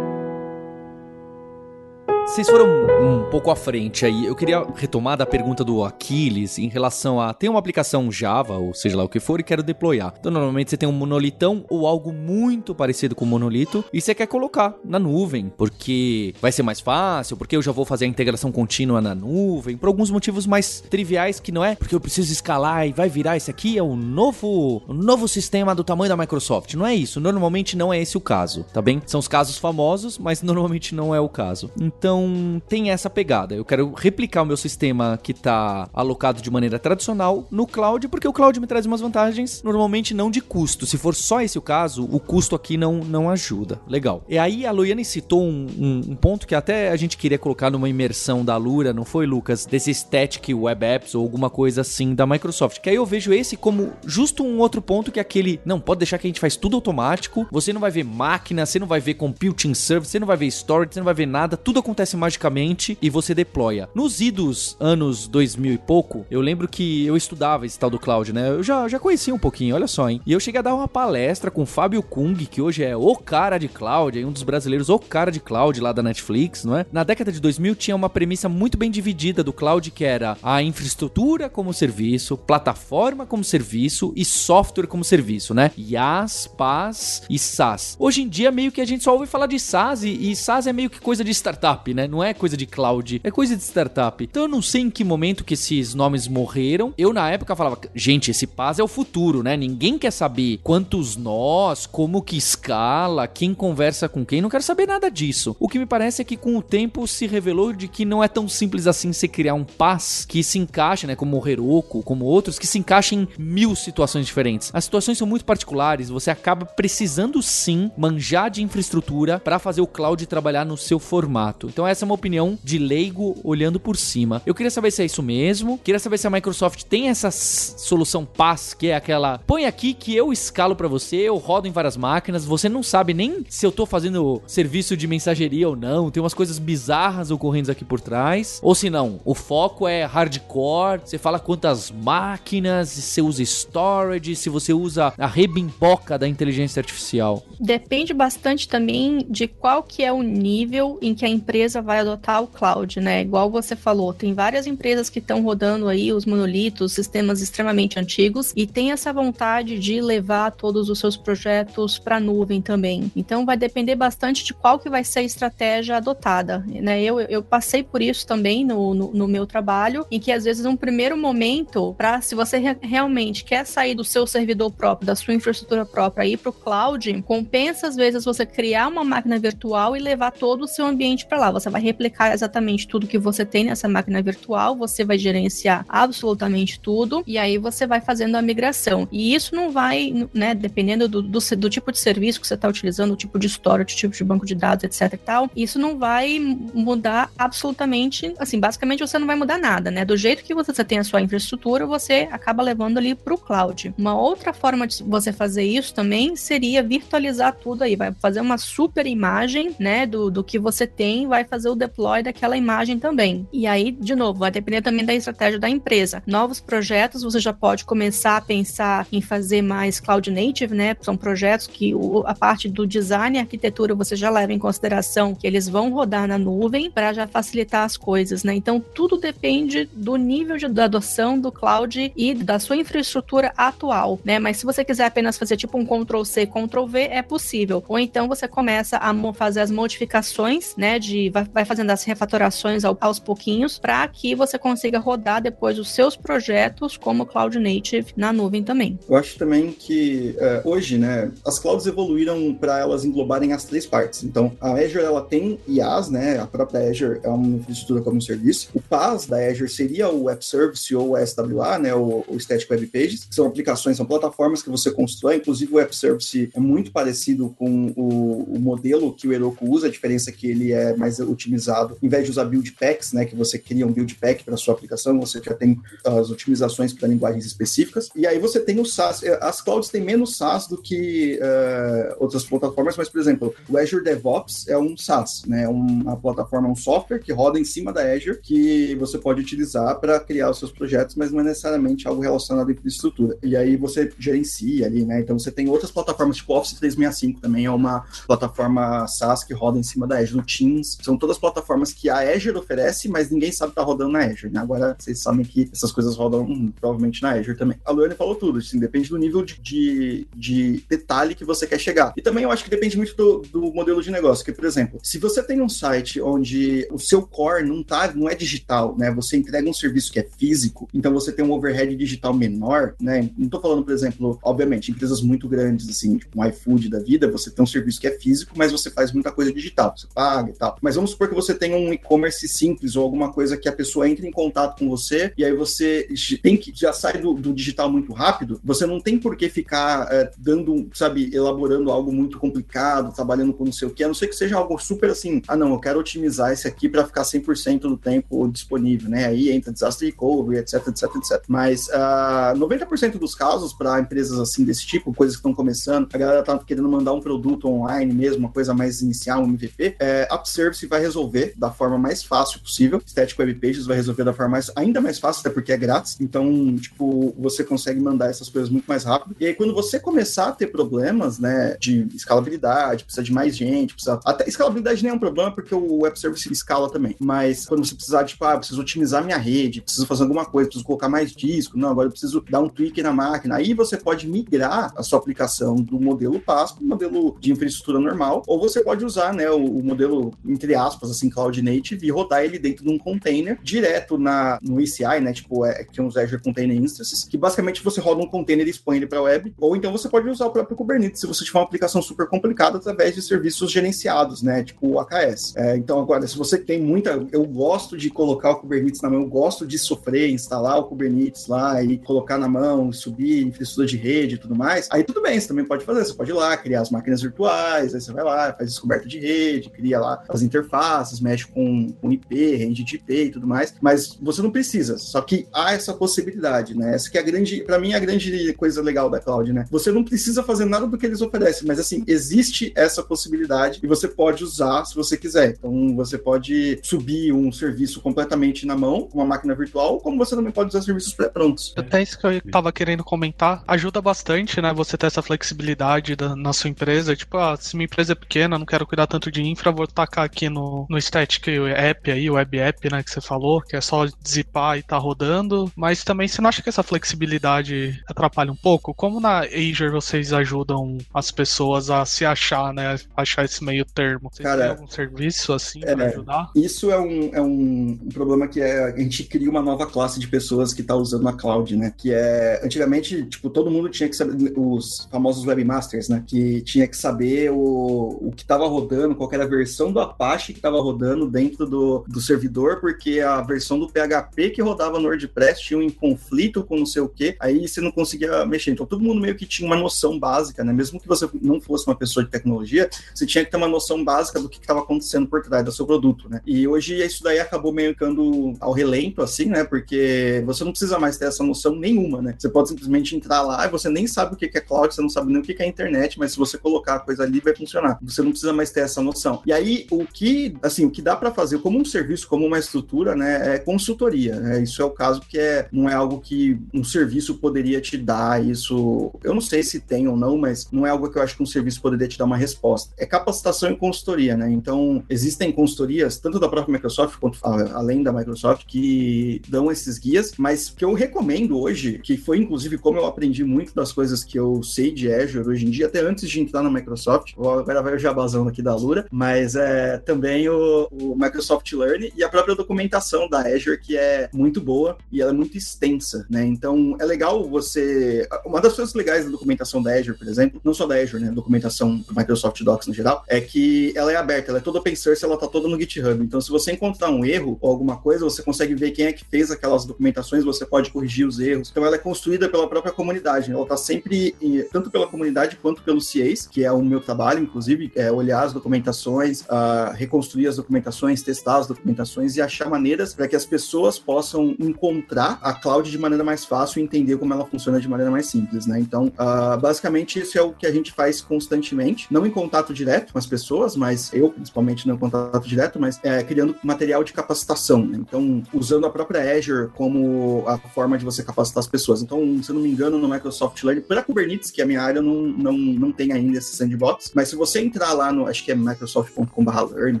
Vocês foram pouco à frente aí. Eu queria retomar da pergunta do Aquiles em relação a tem uma aplicação Java, ou seja lá o que for, e quero deployar. Então, normalmente você tem um monolitão ou algo muito parecido com o monolito e você quer colocar na nuvem, porque vai ser mais fácil, porque eu já vou fazer a integração contínua na nuvem, por alguns motivos mais triviais que não é porque eu preciso escalar e vai virar esse aqui é o novo, o novo sistema do tamanho da Microsoft. Não é isso. Normalmente não é esse o caso, tá bem? São os casos famosos, mas normalmente não é o caso. Então, tem essa pegada. Eu quero replicar o meu sistema que está alocado de maneira tradicional no cloud, porque o cloud me traz umas vantagens, normalmente não de custo. Se for só esse o caso, o custo aqui não, não ajuda. Legal. E aí a Loiane citou um, um, um ponto que até a gente queria colocar numa imersão da Lura, não foi, Lucas? Desse static web apps ou alguma coisa assim da Microsoft. Que aí eu vejo esse como justo um outro ponto que é aquele, não, pode deixar que a gente faz tudo automático, você não vai ver máquina, você não vai ver computing service, você não vai ver storage, você não vai ver nada, tudo acontece magicamente e você deploya. Nos idos anos 2000 e pouco, eu lembro que eu estudava esse tal do cloud, né? Eu já, já conhecia um pouquinho, olha só, hein? E eu cheguei a dar uma palestra com o Fábio Kung, que hoje é o cara de cloud, um dos brasileiros, o cara de cloud lá da Netflix, não é? Na década de 2000 tinha uma premissa muito bem dividida do cloud, que era a infraestrutura como serviço, plataforma como serviço e software como serviço, né? IaaS, PaaS e SaaS. Hoje em dia, meio que a gente só ouve falar de SaaS e, e SaaS é meio que coisa de startup, né? Não é coisa de cloud, é coisa de startup. Então eu não sei em que momento que esses nomes morreram. Eu na época falava, gente, esse PaaS é o futuro, né? Ninguém quer saber quantos nós, como que escala, quem conversa com quem, não quero saber nada disso. O que me parece é que com o tempo se revelou de que não é tão simples assim você criar um PaaS que se encaixe, né, como o Heroku, como outros, que se encaixem em mil situações diferentes. As situações são muito particulares, você acaba precisando sim manjar de infraestrutura para fazer o cloud trabalhar no seu formato. Então essa é uma opinião de leigo olhando por cima. Eu queria saber se é isso mesmo. Queria saber se a Microsoft tem essa solução PaaS, que é aquela põe aqui que eu escalo para você, eu rodo em várias máquinas, você não sabe nem se eu tô fazendo serviço de mensageria ou não, tem umas coisas bizarras ocorrendo aqui por trás. Ou se não, o foco é hardcore, você fala quantas máquinas, se você usa storage, se você usa a rebimboca da inteligência artificial. Depende bastante também de qual que é o nível em que a empresa vai adotar o cloud, né? Igual você falou, tem várias empresas que estão rodando aí os monolitos, sistemas extremamente antigos e tem essa vontade de levar todos os seus projetos para a nuvem também. Então vai depender bastante de qual que vai ser a estratégia adotada, né? Eu, eu passei por isso também no, no, no meu trabalho, em que às vezes um primeiro momento, para se você re realmente quer sair do seu servidor próprio, da sua infraestrutura própria, ir para o cloud, compensa às vezes você criar uma máquina virtual e levar todo o seu ambiente para lá. Você vai replicar exatamente tudo que você tem nessa máquina virtual, você vai gerenciar absolutamente tudo e aí você vai fazendo a migração. E isso não vai, né, dependendo do, do, do tipo de serviço que você está utilizando, o tipo de storage, o tipo de banco de dados, etc e tal, isso não vai mudar absolutamente, assim, basicamente você não vai mudar nada, né? Do jeito que você tem a sua infraestrutura, você acaba levando ali para o cloud. Uma outra forma de você fazer isso também seria virtualizar tudo aí, vai fazer uma super imagem, né, do, do que você tem, vai fazer o deploy daquela imagem também. E aí, de novo, vai depender também da estratégia da empresa. Novos projetos, você já pode começar a pensar em fazer mais cloud native, né? São projetos que o, a parte do design e arquitetura você já leva em consideração que eles vão rodar na nuvem para já facilitar as coisas, né? Então, tudo depende do nível de adoção do cloud e da sua infraestrutura atual, né? Mas se você quiser apenas fazer tipo um Ctrl C, Ctrl V, é possível. Ou então você começa a fazer as modificações, né? De vai vai fazendo as refatorações ao, aos pouquinhos para que você consiga rodar depois os seus projetos como Cloud Native na nuvem também. Eu acho também que uh, hoje, né, as clouds evoluíram para elas englobarem as três partes. Então, a Azure ela tem IaaS, né? A própria Azure é uma infraestrutura como um serviço. O PaaS da Azure seria o Web Service ou o SWA, né? O, o Static Web Pages, que são aplicações, são plataformas que você constrói. Inclusive, o Web Service é muito parecido com o, o modelo que o Heroku usa. A diferença é que ele é mais otimizado. Em vez de usar build packs, né? Que você cria um build pack para sua aplicação, você já tem as otimizações para linguagens específicas. E aí você tem o SaaS. As clouds têm menos SaaS do que uh, outras plataformas, mas, por exemplo, o Azure DevOps é um SaaS, né? Uma plataforma, um software que roda em cima da Azure que você pode utilizar para criar os seus projetos, mas não é necessariamente algo relacionado à infraestrutura. E aí você gerencia ali, né? Então você tem outras plataformas, tipo Office 365 também é uma plataforma SaaS que roda em cima da Azure, o Teams. São todas plataformas que a Azure oferece, mas ninguém sabe que tá rodando na Azure, né? Agora vocês sabem que essas coisas rodam hum, provavelmente na Azure também. A Luane falou tudo, assim, depende do nível de, de, de, detalhe que você quer chegar. E também eu acho que depende muito do, do modelo de negócio, que, por exemplo, se você tem um site onde o seu core não tá, não é digital, né? Você entrega um serviço que é físico, então você tem um overhead digital menor, né? Não tô falando, por exemplo, obviamente, empresas muito grandes, assim, tipo um iFood da vida, você tem um serviço que é físico, mas você faz muita coisa digital, você paga e tal. Mas vamos supor que você tenha um e-commerce simples ou alguma coisa que a pessoa entre em contato com você e aí você tem que já sai do, do digital muito rápido, você não tem por que ficar é, dando, sabe, elaborando algo muito complicado, trabalhando com não sei o que, a não ser que seja algo super assim, ah não, eu quero otimizar esse aqui para ficar 100% do tempo disponível, né? Aí entra disaster recovery, etc, etc, etc. Mas uh, ah, 90% dos casos para empresas assim desse tipo, coisas que estão começando, a galera tá querendo mandar um produto online mesmo, uma coisa mais inicial, um MVP, é, App Service vai resolver da forma mais fácil possível. Static Web Pages vai resolver da forma mais, ainda mais fácil, até porque é grátis. Então, tipo, você consegue mandar essas coisas muito mais rápido. E aí, quando você começar a ter problemas, né, de escalabilidade, precisa de mais gente, precisa. Até escalabilidade nem é um problema, porque o web service escala também. Mas quando você precisar, tipo, ah, preciso otimizar minha rede, preciso fazer alguma coisa, preciso colocar mais disco, não, agora eu preciso dar um tweak na máquina. Aí você pode migrar a sua aplicação do modelo PaaS para o modelo de infraestrutura normal, ou você pode usar, né, o, o, modelo, entre aspas, assim, Cloud Native e rodar ele dentro de um container direto na, no ECI, né, tipo, é, que é uns Azure Container Instances, que basicamente você roda um container e expõe ele para web, ou então você pode usar o próprio Kubernetes se você tiver uma aplicação super complicada através de serviços gerenciados, né, tipo o AKS. É, então, agora, se você tem muita. Eu gosto de colocar o Kubernetes na mão, eu gosto de sofrer, instalar o Kubernetes lá e colocar na mão, subir infraestrutura de rede e tudo mais, aí tudo bem, você também pode fazer. Você pode ir lá, criar as máquinas virtuais, aí você vai lá, faz descoberta de rede, cria lá as interfaces, mexe com, com IP, rede de IP e tudo mais, mas você não precisa. Só que há essa possibilidade, né? Essa que é a grande, para mim, a grande coisa legal da cloud, né? Você não precisa fazer nada do que eles oferecem, mas assim, existe essa possibilidade e você pode usar se você quiser. Então, você pode subir um serviço completamente na mão, uma máquina virtual, como você também pode usar serviços pré-prontos. Até isso que eu tava querendo comentar, ajuda bastante, né? Você ter essa flexibilidade da, na sua empresa. Tipo, ah, se minha empresa é pequena, não quero cuidar tanto de infra, vou tacar aqui no, no Static App aí, o Web App, né, que você falou, que é só zipar e tá rodando. Mas também você não acha que essa flexibilidade atrapalha um pouco? Como na Azure vocês ajudam as pessoas a se achar, né? Achar esse meio termo? Vocês Cara, têm algum serviço assim é, pra ajudar? Isso é um, é um problema que é, a gente cria uma nova classe de pessoas que tá usando a cloud, né? Que é, antigamente, tipo, todo mundo tinha que saber, os famosos webmasters, né? Que tinha que saber o, o que tava rodando, qual era a versão do Apache que tava rodando dentro do, do servidor, porque a versão do PHP que rodava no WordPress tinha um conflito com não sei o que, aí você não conseguia mexer. Então todo mundo meio que tinha uma noção básica, né? Mesmo que você não fosse uma pessoa de tecnologia, você tinha que ter uma noção básica do que estava acontecendo por trás do seu produto, né? E hoje isso daí acabou meio ficando ao relento, assim, né? Porque você não precisa mais ter essa noção nenhuma, né? Você pode simplesmente entrar lá e você nem sabe o que é cloud, você não sabe nem o que é internet, mas se você colocar a coisa ali, vai funcionar. Você não precisa mais ter essa noção. E aí, o que, assim, o que dá para fazer como um serviço, como uma estrutura, né? É consultoria. Né? Isso é o caso que é, não é algo que um serviço poderia te dar. Isso, eu não sei se tem ou não, mas não é algo que eu acho que um serviço poderia te dar uma resposta. É capacitação e consultoria, né? Então, existem consultorias, tanto da própria Microsoft quanto além da Microsoft, que dão esses guias, mas que eu recomendo hoje, que foi inclusive como eu aprendi muito das coisas que eu sei de Azure hoje em dia, até antes de entrar na Microsoft, agora vai o jabazão aqui da Lura, mas é também o, o Microsoft Learn e a própria documentação da Azure, que é muito boa e ela é muito extensa, né? Então, é legal você... Uma das coisas legais da documentação da Azure, por exemplo, não só da Azure, né? Documentação do Microsoft Docs no geral, é que ela é aberta, ela é toda open source, ela tá toda no GitHub. Então, se você encontrar um erro ou alguma coisa, você consegue ver quem é que fez aquelas documentações, você pode corrigir os erros. Então, ela é construída pela própria comunidade. Ela tá sempre, tanto pela comunidade quanto pelos CAs, que é o meu trabalho, inclusive, é olhar as documentações, uh, reconstruir as documentações, testar as documentações e achar maneiras para que as pessoas possam encontrar a cloud de maneira mais fácil e entender como ela funciona de maneira mais simples, né? Então, uh, basicamente, isso é o que a gente faz constantemente, não em contato direto com as pessoas, mas eu, principalmente, não em contato direto, mas é, criando material de capacitação, né? Então, usando a própria Azure como a forma de você capacitar as pessoas. Então, se eu não me engano, no Microsoft Learn, para Kubernetes, que é a minha área, não, não, não tem ainda esse sandbox, mas se você entrar lá no, acho que é microsoft.com/learn,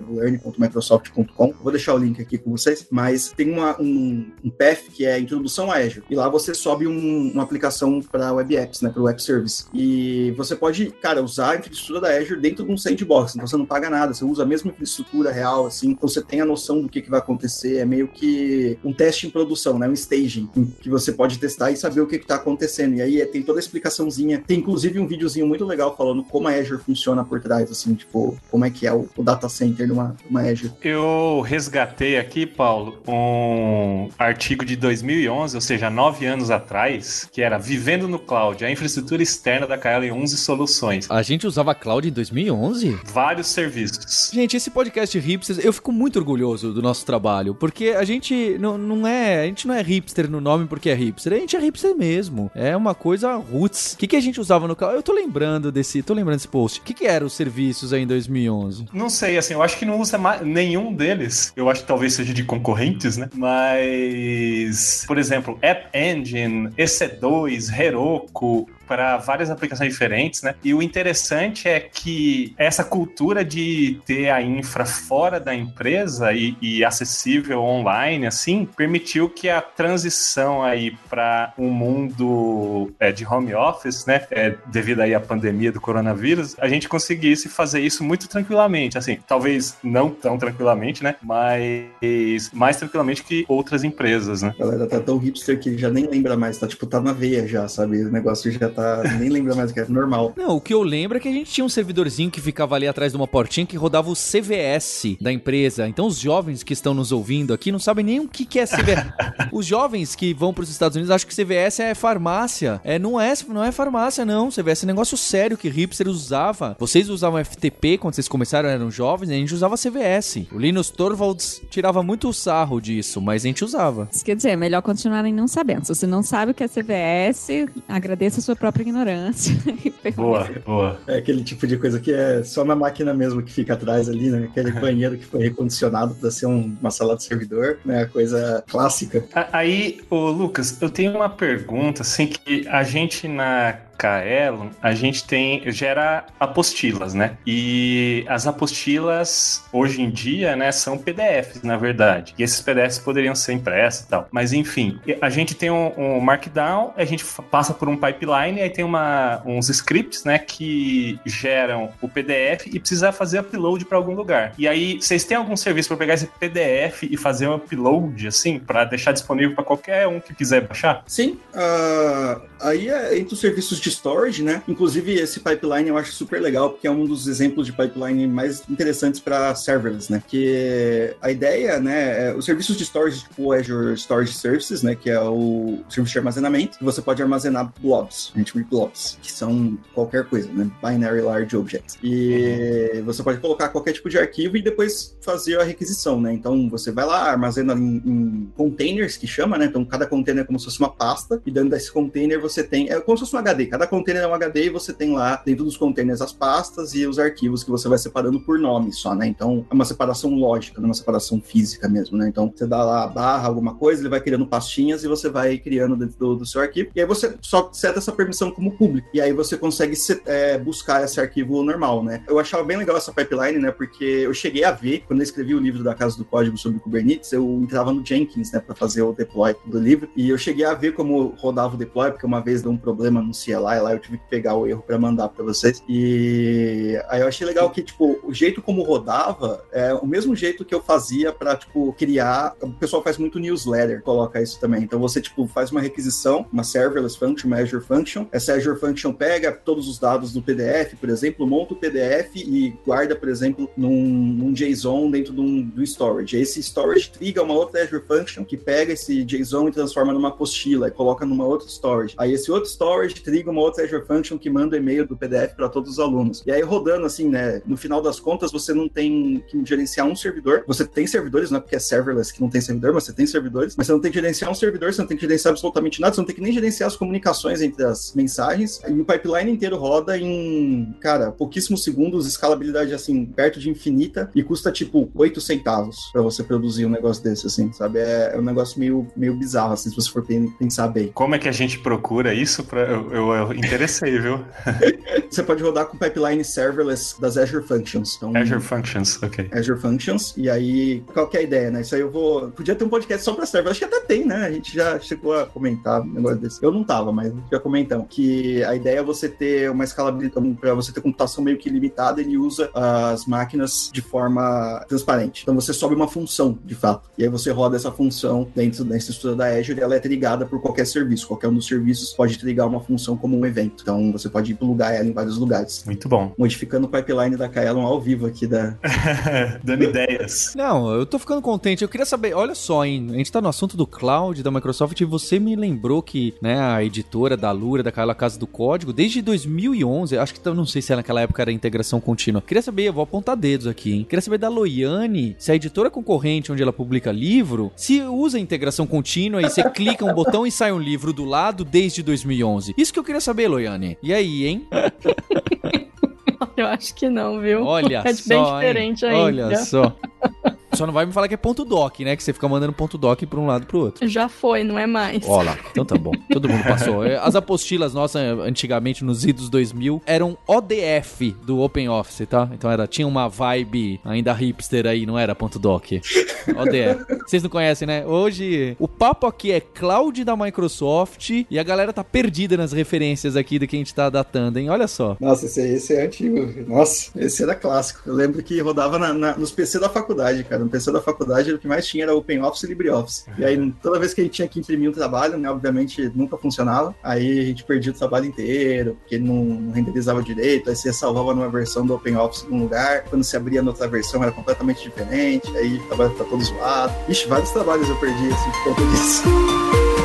vou deixar o link aqui com vocês, mas tem uma, um, um path que é Introdução a Azure, e lá você sobe um, uma aplicação para web apps, né, para web service, e você pode, cara, usar a infraestrutura da Azure dentro de um sandbox, então você não paga nada, você usa a mesma infraestrutura real, assim, então você tem a noção do que, que vai acontecer, é meio que um teste em produção, né, um staging, que você pode testar e saber o que está acontecendo, e aí é, tem toda a explicaçãozinha, tem inclusive um videozinho muito legal falando como a Azure funciona por trás, assim, tipo, como é que é o, o data center numa, numa Azure. Eu resgatei aqui, Paulo, um artigo de 2011, ou seja, nove anos atrás, que era Vivendo no Cloud, a infraestrutura externa da KL11 Soluções. A gente usava cloud em 2011? Vários serviços. Gente, esse podcast hipster, eu fico muito orgulhoso do nosso trabalho, porque a gente não, não é, a gente não é hipster no nome porque é hipster, a gente é hipster mesmo. É uma coisa roots. O que, que a gente usava no cloud? Eu tô lembrando desse, tô lembrando desse post. O que, que eram os serviços aí em 2011? Não sei, assim, eu acho que não usa nenhum deles. Eu acho que talvez seja de concorrentes, né? Mas, por exemplo, App Engine, EC2, Heroku, para várias aplicações diferentes, né? E o interessante é que essa cultura de ter a infra fora da empresa e, e acessível online, assim, permitiu que a transição aí para um mundo é, de home office, né? É, devido aí à pandemia do coronavírus, a gente conseguisse fazer isso muito tranquilamente, assim, talvez não tão tranquilamente, né? Mas mais tranquilamente que outras empresas, né? A galera tá tão hipster que já nem lembra mais, tá tipo, tá na veia já, sabe? O negócio já tá. Nem lembra mais o que é normal. Não, o que eu lembro é que a gente tinha um servidorzinho que ficava ali atrás de uma portinha que rodava o CVS da empresa. Então os jovens que estão nos ouvindo aqui não sabem nem o que, que é CVS. os jovens que vão para os Estados Unidos acham que CVS é farmácia. É, não é, não é farmácia, não. CVS é negócio sério que hipster usava. Vocês usavam FTP quando vocês começaram, eram jovens, a gente usava CVS. O Linus Torvalds tirava muito sarro disso, mas a gente usava. Isso quer dizer, é melhor continuarem não sabendo. Se você não sabe o que é CVS, agradeça a sua própria ignorância. boa, boa. É aquele tipo de coisa que é só na máquina mesmo que fica atrás ali, né? Aquele banheiro que foi recondicionado para ser um, uma sala de servidor, né? Coisa clássica. Aí, ô Lucas, eu tenho uma pergunta, assim, que a gente na Kaelon, a gente tem gera apostilas, né? E as apostilas hoje em dia, né, são PDFs, na verdade. E esses PDFs poderiam ser impressos e tal. Mas enfim, a gente tem um, um Markdown, a gente passa por um pipeline, aí tem uma, uns scripts, né, que geram o PDF e precisa fazer upload para algum lugar. E aí, vocês têm algum serviço para pegar esse PDF e fazer um upload, assim, para deixar disponível para qualquer um que quiser baixar? Sim. Uh, aí é entre os serviços de storage, né? Inclusive, esse pipeline eu acho super legal, porque é um dos exemplos de pipeline mais interessantes para serverless, né? Que a ideia, né, é os serviços de storage, tipo o Azure Storage Services, né, que é o serviço de armazenamento, você pode armazenar blobs, a gente chama de blobs, que são qualquer coisa, né? Binary Large Objects. E você pode colocar qualquer tipo de arquivo e depois fazer a requisição, né? Então, você vai lá, armazena em, em containers, que chama, né? Então, cada container é como se fosse uma pasta, e dentro desse container você tem, é como se fosse um HD, cada container é um HD e você tem lá dentro dos containers as pastas e os arquivos que você vai separando por nome só, né? Então é uma separação lógica, não é uma separação física mesmo, né? Então você dá lá barra, alguma coisa, ele vai criando pastinhas e você vai criando dentro do, do seu arquivo. E aí você só seta essa permissão como público. E aí você consegue é, buscar esse arquivo normal, né? Eu achava bem legal essa pipeline, né? Porque eu cheguei a ver, quando eu escrevi o livro da Casa do Código sobre Kubernetes, eu entrava no Jenkins, né? Para fazer o deploy do livro. E eu cheguei a ver como rodava o deploy, porque uma vez deu um problema no CLI lá, e lá eu tive que pegar o erro para mandar para vocês. E aí eu achei legal que, tipo, o jeito como rodava é o mesmo jeito que eu fazia para tipo, criar. O pessoal faz muito newsletter, coloca isso também. Então você, tipo, faz uma requisição, uma serverless function, uma Azure Function. Essa Azure Function pega todos os dados do PDF, por exemplo, monta o PDF e guarda, por exemplo, num, num JSON dentro de um, do storage. Esse storage triga uma outra Azure Function que pega esse JSON e transforma numa apostila e coloca numa outra storage. Aí esse outro storage triga uma outra Azure Function que manda e-mail do PDF para todos os alunos. E aí rodando assim, né? No final das contas, você não tem que gerenciar um servidor. Você tem servidores, não é porque é serverless que não tem servidor, mas você tem servidores. Mas você não tem que gerenciar um servidor, você não tem que gerenciar absolutamente nada, você não tem que nem gerenciar as comunicações entre as mensagens. E o pipeline inteiro roda em, cara, pouquíssimos segundos, escalabilidade assim, perto de infinita e custa tipo 8 centavos para você produzir um negócio desse, assim, sabe? É, é, um negócio meio, meio bizarro, assim, se você for pensar bem. Como é que a gente procura isso? Pra... Eu, eu, eu interessei, viu? você pode rodar com pipeline serverless das Azure Functions. Então, Azure Functions, ok. Azure Functions. E aí, qual que é a ideia, né? Isso aí eu vou. Podia ter um podcast só pra server. Acho que até tem, né? A gente já chegou a comentar um negócio desse. Eu não tava, mas já comentamos. Que a ideia é você ter uma escalabilidade, pra você ter computação meio que limitada, ele usa as máquinas de forma transparente. Então você sobe uma função, de fato. E aí você roda essa função dentro da estrutura da Azure e ela é trigada por qualquer serviço. Qualquer um dos serviços pode trigar uma função como um evento. Então você pode plugar ela em vários lugares. Muito bom. Modificando o pipeline da Kaelon ao vivo aqui da. Dando ideias. Não, eu tô ficando contente. Eu queria saber, olha só, hein? A gente tá no assunto do cloud da Microsoft e você me lembrou que, né, a editora da Lura, daquela Casa do Código, desde 2011, acho que eu não sei se naquela época era integração contínua. Queria saber, eu vou apontar dedos aqui, hein? Queria saber da Loiane, se a editora concorrente onde ela publica livro, se usa integração contínua e você clica um botão e sai um livro do lado desde 2011. Isso que eu queria saber, Loiane. E aí, hein? Eu acho que não, viu? Olha é só, bem diferente hein? ainda. Olha só. Só não vai me falar que é ponto doc, né? Que você fica mandando ponto doc pra um lado e pro outro. Já foi, não é mais. Ó lá, então tá bom. Todo mundo passou. As apostilas nossas, antigamente, nos idos 2000, eram ODF do Open Office, tá? Então era, tinha uma vibe ainda hipster aí, não era ponto doc. ODF. Vocês não conhecem, né? Hoje, o papo aqui é cloud da Microsoft e a galera tá perdida nas referências aqui do que a gente tá datando, hein? Olha só. Nossa, esse, esse é antigo. Nossa, esse era clássico. Eu lembro que rodava na, na, nos PC da faculdade, cara. No PC da faculdade, o que mais tinha era OpenOffice e LibreOffice. E aí, toda vez que gente tinha que imprimir um trabalho, né, obviamente nunca funcionava. Aí a gente perdia o trabalho inteiro, porque não, não renderizava direito. Aí você salvava numa versão do OpenOffice num lugar, quando se abria noutra versão era completamente diferente. Aí o trabalho tá todo zoado. Ixi, vários trabalhos eu perdi, assim, por conta disso.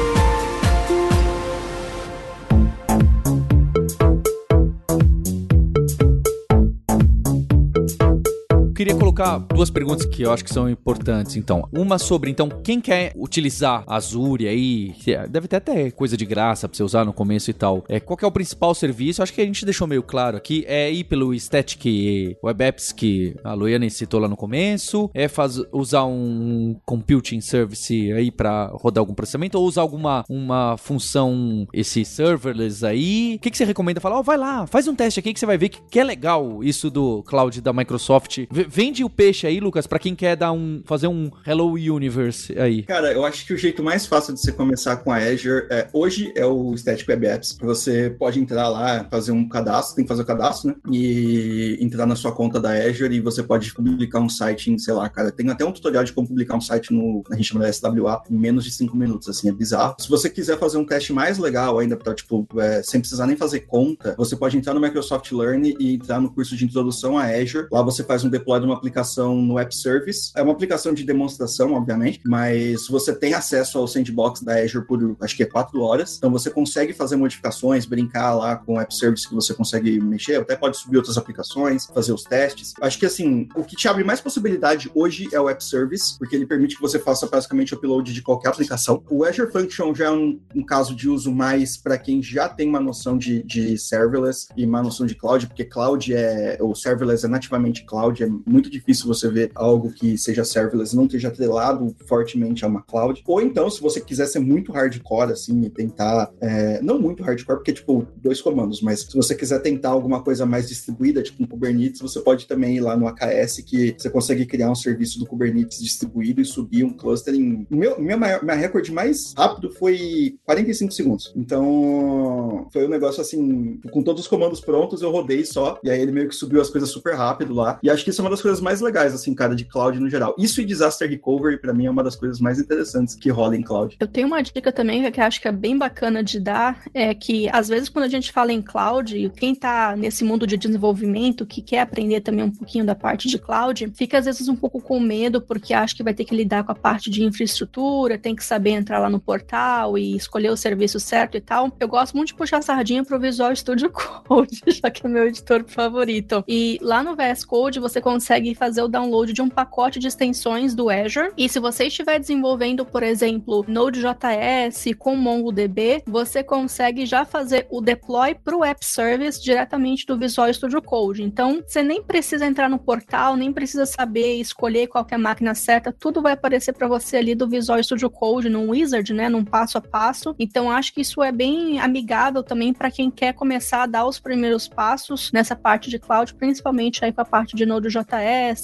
Queria colocar duas perguntas que eu acho que são importantes, então. Uma sobre, então, quem quer utilizar Azure aí, deve ter até coisa de graça pra você usar no começo e tal. É, qual é o principal serviço? Acho que a gente deixou meio claro aqui. É ir pelo Static Web Apps que a Loiane citou lá no começo. É faz, usar um computing service aí para rodar algum processamento ou usar alguma uma função, esse serverless aí. O que, que você recomenda? Falar, ó, oh, vai lá, faz um teste aqui que você vai ver que, que é legal isso do cloud da Microsoft. Vende o peixe aí, Lucas, para quem quer dar um fazer um Hello Universe aí. Cara, eu acho que o jeito mais fácil de você começar com a Azure é, hoje é o Static Web Apps. Você pode entrar lá, fazer um cadastro, tem que fazer o cadastro, né? E entrar na sua conta da Azure e você pode publicar um site em, sei lá, cara, tem até um tutorial de como publicar um site no, a gente chama de SWA, em menos de 5 minutos, assim, é bizarro. Se você quiser fazer um teste mais legal ainda, pra, tipo, é, sem precisar nem fazer conta, você pode entrar no Microsoft Learn e entrar no curso de introdução à Azure. Lá você faz um deploy de uma aplicação no App Service. É uma aplicação de demonstração, obviamente, mas você tem acesso ao sandbox da Azure por acho que é quatro horas. Então você consegue fazer modificações, brincar lá com o App Service que você consegue mexer, até pode subir outras aplicações, fazer os testes. Acho que assim, o que te abre mais possibilidade hoje é o App Service, porque ele permite que você faça basicamente o upload de qualquer aplicação. O Azure Function já é um, um caso de uso mais para quem já tem uma noção de, de serverless e uma noção de cloud, porque cloud é, o serverless é nativamente cloud, é muito difícil você ver algo que seja serverless não esteja atrelado fortemente a uma cloud. Ou então, se você quiser ser muito hardcore, assim, e tentar, é, não muito hardcore, porque, tipo, dois comandos, mas se você quiser tentar alguma coisa mais distribuída, tipo um Kubernetes, você pode também ir lá no AKS, que você consegue criar um serviço do Kubernetes distribuído e subir um cluster em... Meu, maior, minha recorde mais rápido foi 45 segundos. Então, foi um negócio assim, com todos os comandos prontos, eu rodei só, e aí ele meio que subiu as coisas super rápido lá. E acho que isso é uma das coisas mais legais, assim, cara, de cloud no geral. Isso e disaster recovery, para mim, é uma das coisas mais interessantes que rola em cloud. Eu tenho uma dica também que eu acho que é bem bacana de dar, é que às vezes quando a gente fala em cloud, quem tá nesse mundo de desenvolvimento, que quer aprender também um pouquinho da parte de cloud, fica às vezes um pouco com medo, porque acha que vai ter que lidar com a parte de infraestrutura, tem que saber entrar lá no portal e escolher o serviço certo e tal. Eu gosto muito de puxar sardinha pro Visual Studio Code, já que é meu editor favorito. E lá no VS Code você consegue fazer o download de um pacote de extensões do Azure. E se você estiver desenvolvendo, por exemplo, Node.js com MongoDB, você consegue já fazer o deploy para o App Service diretamente do Visual Studio Code. Então, você nem precisa entrar no portal, nem precisa saber escolher qual é a máquina certa, tudo vai aparecer para você ali do Visual Studio Code, num wizard, né, num passo a passo. Então, acho que isso é bem amigável também para quem quer começar a dar os primeiros passos nessa parte de cloud, principalmente aí com a parte de Node.js,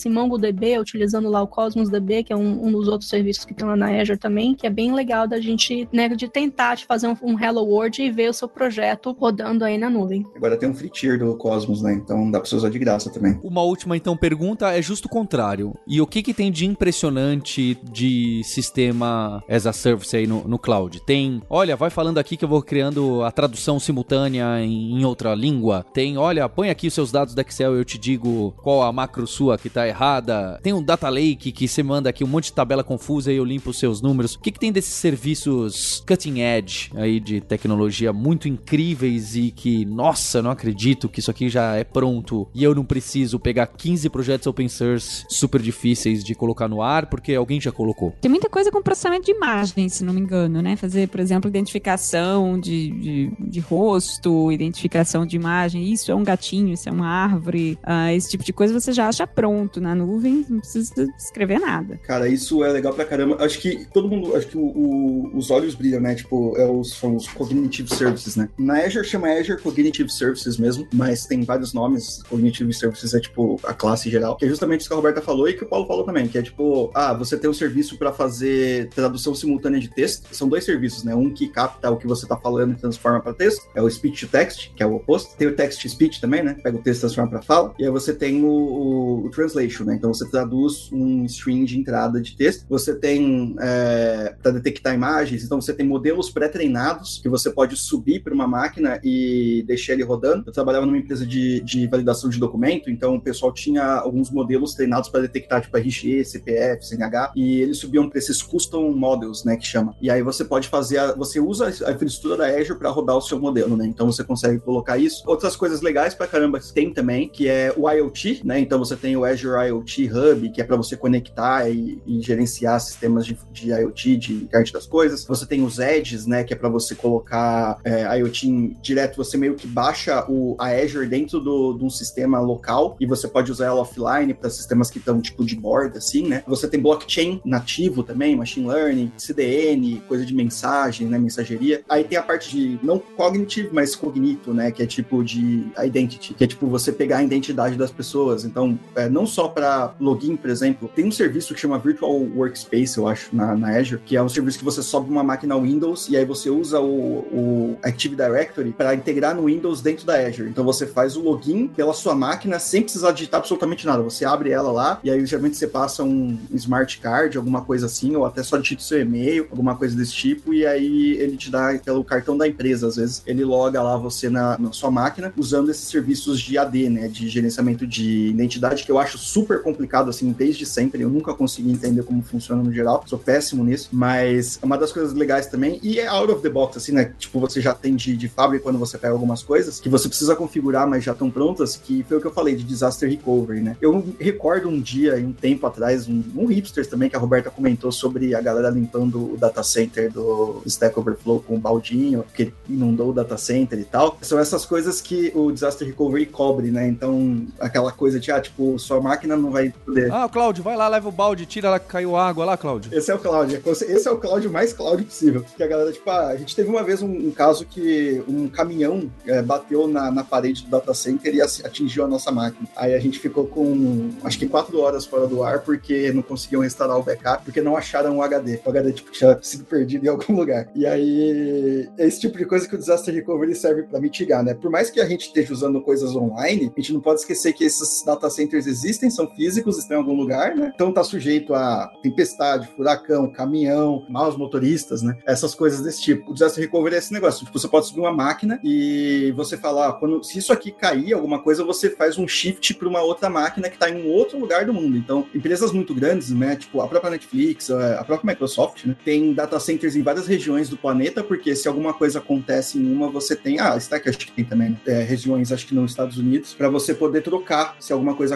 MongoDB, utilizando lá o Cosmos DB, que é um, um dos outros serviços que estão lá na Azure também, que é bem legal da gente, né, de tentar de fazer um, um Hello World e ver o seu projeto rodando aí na nuvem. Agora tem um free tier do Cosmos, né? Então dá pra você usar de graça também. Uma última, então, pergunta é justo o contrário. E o que que tem de impressionante de sistema as a service aí no, no cloud? Tem, olha, vai falando aqui que eu vou criando a tradução simultânea em, em outra língua. Tem, olha, põe aqui os seus dados do Excel e eu te digo qual a macro sua que tá errada. Tem um data lake que você manda aqui um monte de tabela confusa e eu limpo os seus números. O que que tem desses serviços cutting edge aí de tecnologia muito incríveis e que, nossa, não acredito que isso aqui já é pronto e eu não preciso pegar 15 projetos open source super difíceis de colocar no ar porque alguém já colocou. Tem muita coisa com processamento de imagem, se não me engano, né? Fazer, por exemplo, identificação de, de, de rosto, identificação de imagem. Isso é um gatinho, isso é uma árvore. Uh, esse tipo de coisa você já acha pronto na nuvem, não precisa escrever nada. Cara, isso é legal pra caramba. Acho que todo mundo, acho que o, o, os olhos brilham, né? Tipo, é os, são os Cognitive Services, né? Na Azure chama Azure Cognitive Services mesmo, mas tem vários nomes. Cognitive Services é tipo a classe geral, que é justamente isso que a Roberta falou e que o Paulo falou também, que é tipo, ah, você tem um serviço para fazer tradução simultânea de texto. São dois serviços, né? Um que capta o que você tá falando e transforma para texto, é o speech to text, que é o oposto. Tem o text to speech também, né? Pega o texto e transforma para fala. E aí você tem o, o, o, translation, né? Então você traduz um string de entrada de texto. Você tem é, para detectar imagens, então você tem modelos pré-treinados que você pode subir para uma máquina e deixar ele rodando. Eu trabalhava numa empresa de, de validação de documento, então o pessoal tinha alguns modelos treinados para detectar tipo RG, CPF, CNH, e eles subiam para esses custom models, né, que chama. E aí você pode fazer, a, você usa a infraestrutura da Azure para rodar o seu modelo, né? Então você consegue colocar isso. Outras coisas legais para caramba tem também, que é o IoT, né? Então você tem o Azure IoT Hub, que é para você conectar e, e gerenciar sistemas de, de, IoT, de internet das coisas. Você tem os Edges, né, que é para você colocar é, IoT em, direto, você meio que baixa o, a Azure dentro do, de um sistema local e você pode usar ela offline para sistemas que estão tipo de borda, assim, né? Você tem blockchain nativo também, machine learning, CDN, coisa de mensagem, né, mensageria. Aí tem a parte de não cognitive, mas cognito, né, que é tipo de identity, que é tipo você pegar a identidade das pessoas. Então, é, não só para login, por exemplo, tem um serviço que chama Virtual Workspace, eu acho, na, na Azure, que é um serviço que você sobe uma máquina Windows e aí você usa o, o Active Directory para integrar no Windows dentro da Azure. Então você faz o login pela sua máquina sem precisar digitar absolutamente nada. Você abre ela lá e aí geralmente você passa um smart card, alguma coisa assim, ou até só digita seu e-mail, alguma coisa desse tipo, e aí ele te dá pelo cartão da empresa, às vezes ele loga lá você na, na sua máquina usando esses serviços de AD, né, de gerenciamento de identidade, que eu acho super complicado, assim, desde sempre. Eu nunca consegui entender como funciona no geral, sou péssimo nisso, mas é uma das coisas legais também, e é out of the box, assim, né, tipo, você já tem de, de fábrica quando você pega algumas coisas que você precisa configurar, mas já estão prontas, que foi o que eu falei de disaster recovery, né. Eu recordo um dia, um tempo atrás, um, um hipsters também, que a Roberta comentou sobre a galera limpando o data center do Stack Overflow com o baldinho, que inundou o data center e tal. São essas coisas que o Disaster Recovery cobre, né? Então, aquela coisa de, ah, tipo, sua máquina não vai poder. Ah, Cláudio, vai lá, leva o balde, tira lá que caiu água lá, Cláudio. Esse é o Cláudio. Esse é o Cláudio mais Cláudio possível. Que a galera, tipo, ah, a gente teve uma vez um, um caso que um caminhão é, bateu na, na parede do data center e atingiu a nossa máquina. Aí a gente ficou com, acho que quatro horas fora do ar porque não conseguiam restaurar o backup, porque não acharam o HD. O HD, tipo, tinha sido perdido em algum lugar. E aí, é esse tipo de coisa que o Disaster Recovery serve para mitigar, né? Por mais que a gente esteja usando coisas online, a gente não pode esquecer que esses data centers existem, são físicos, estão em algum lugar, né? Então tá sujeito a tempestade, furacão, caminhão, maus motoristas, né? Essas coisas desse tipo. O Disaster Recovery é esse negócio. Tipo, você pode subir uma máquina e você falar, ah, quando, se isso aqui cair, alguma coisa, você faz um shift para uma outra máquina que está em um outro lugar do mundo. Então, empresas muito grandes, né? Tipo, a própria Netflix, a própria Microsoft, né? Tem data centers em várias regiões do planeta, porque se alguma coisa acontece em uma, você tem. Ah, Stack acho que tem também, né? É, regiões, acho que nos Estados Unidos, para você poder trocar se alguma coisa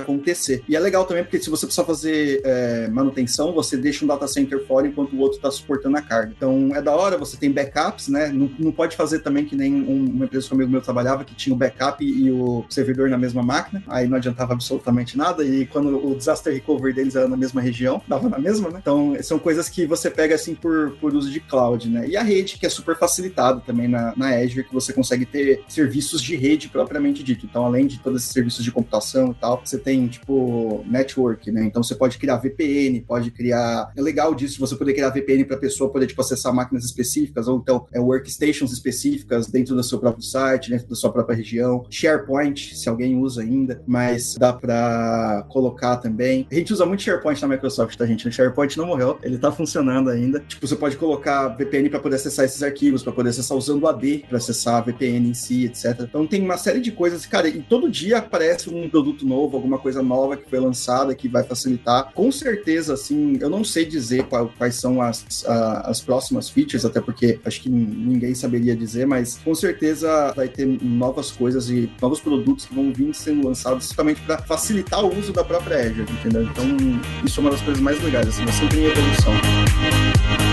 E é legal também, porque se você precisa fazer é, manutenção, você deixa um data center fora enquanto o outro está suportando a carga. Então é da hora, você tem backups, né? Não, não pode fazer também que nem um, uma empresa que um amigo meu trabalhava, que tinha o backup e o servidor na mesma máquina, aí não adiantava absolutamente nada. E quando o disaster recovery deles era na mesma região, dava na mesma, né? Então são coisas que você pega assim por, por uso de cloud, né? E a rede, que é super facilitado também na, na Azure, que você consegue ter serviços de rede propriamente dito. Então, além de todos esses serviços de computação e tal, você tem, tipo, network, né? Então, você pode criar VPN, pode criar. É legal disso, você poder criar VPN para a pessoa poder, tipo, acessar máquinas específicas, ou então é, workstations específicas dentro do seu próprio site, dentro da sua própria região. SharePoint, se alguém usa ainda, mas dá para colocar também. A gente usa muito SharePoint na Microsoft, tá, gente? O SharePoint não morreu, ele tá funcionando ainda. Tipo, você pode colocar VPN para poder acessar esses arquivos, para poder acessar usando o AD para acessar a VPN em si, etc. Então tem uma série de coisas, cara, e todo dia aparece um produto novo, alguma coisa nova que foi lançada que vai facilitar. Com certeza, assim, eu não sei dizer qual, quais são as, a, as próximas features, até porque acho que ninguém saberia dizer, mas com certeza vai ter novas coisas e novos produtos que vão vir sendo lançados justamente para facilitar o uso da própria Azure, entendeu? Então, isso é uma das coisas mais legais, assim, sempre em evolução.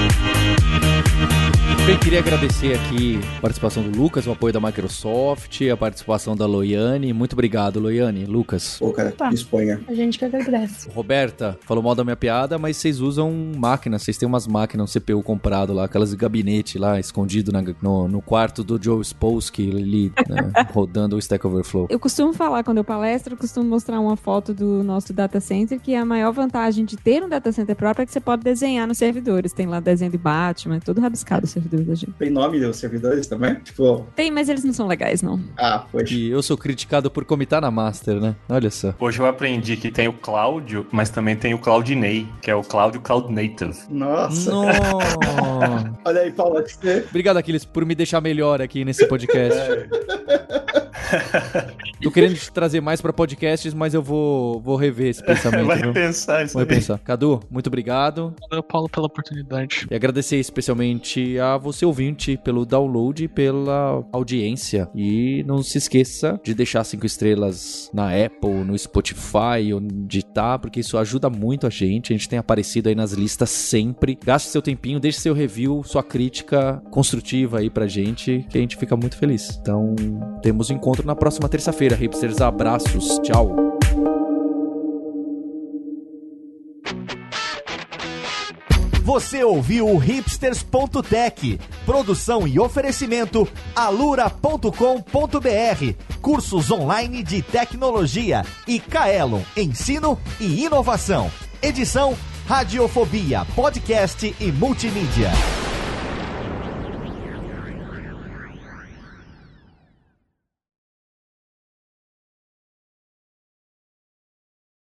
Bem, queria agradecer aqui a participação do Lucas, o apoio da Microsoft, a participação da Loiane. Muito obrigado, Loiane. Lucas. Pô, cara, Opa. disponha. A gente que agradece. Roberta, falou mal da minha piada, mas vocês usam máquinas, vocês têm umas máquinas, um CPU comprado lá, aquelas de gabinete lá, escondido na- no, no quarto do Joe Spolsky, ali, né, rodando o Stack Overflow. Eu costumo falar, quando eu palestro, eu costumo mostrar uma foto do nosso data center, que a maior vantagem de ter um data center próprio é que você pode desenhar nos servidores. Tem lá desenho de Batman, é tudo rabiscado o servidor da gente. Tem nome dos servidores também? Tipo, Tem, mas eles não são legais, não. ah, poxa. E eu sou criticado por comitar na Master, né? Olha só. Hoje eu aprendi que tem o Cláudio, mas também tem o Claudinei, que é o Cláudio Cloud Native. Nossa. Olha aí, Paulo, acho que você Obrigado, Aquiles, por me deixar melhor aqui nesse podcast. Tô querendo te trazer mais pra podcasts, mas eu vou, vou rever esse pensamento. Vai viu? pensar isso Vou aí. repensar. Cadu, muito obrigado. Valeu, Paulo, pela oportunidade. E agradecer especialmente a você ouvinte pelo download e pela audiência. E não se esqueça de deixar cinco estrelas na Apple, no Spotify, onde tá, porque isso ajuda muito a gente. A gente tem aparecido aí nas listas sempre. Gaste seu tempinho, deixe seu review, sua crítica construtiva aí pra gente, que a gente fica muito feliz. Então, temos um encontro na próxima terça-feira. Hipsters, abraços. Tchau. Você ouviu o hipsters.tech, produção e oferecimento alura.com.br, cursos online de tecnologia e Kaelon, ensino e inovação. Edição Radiofobia, podcast e multimídia.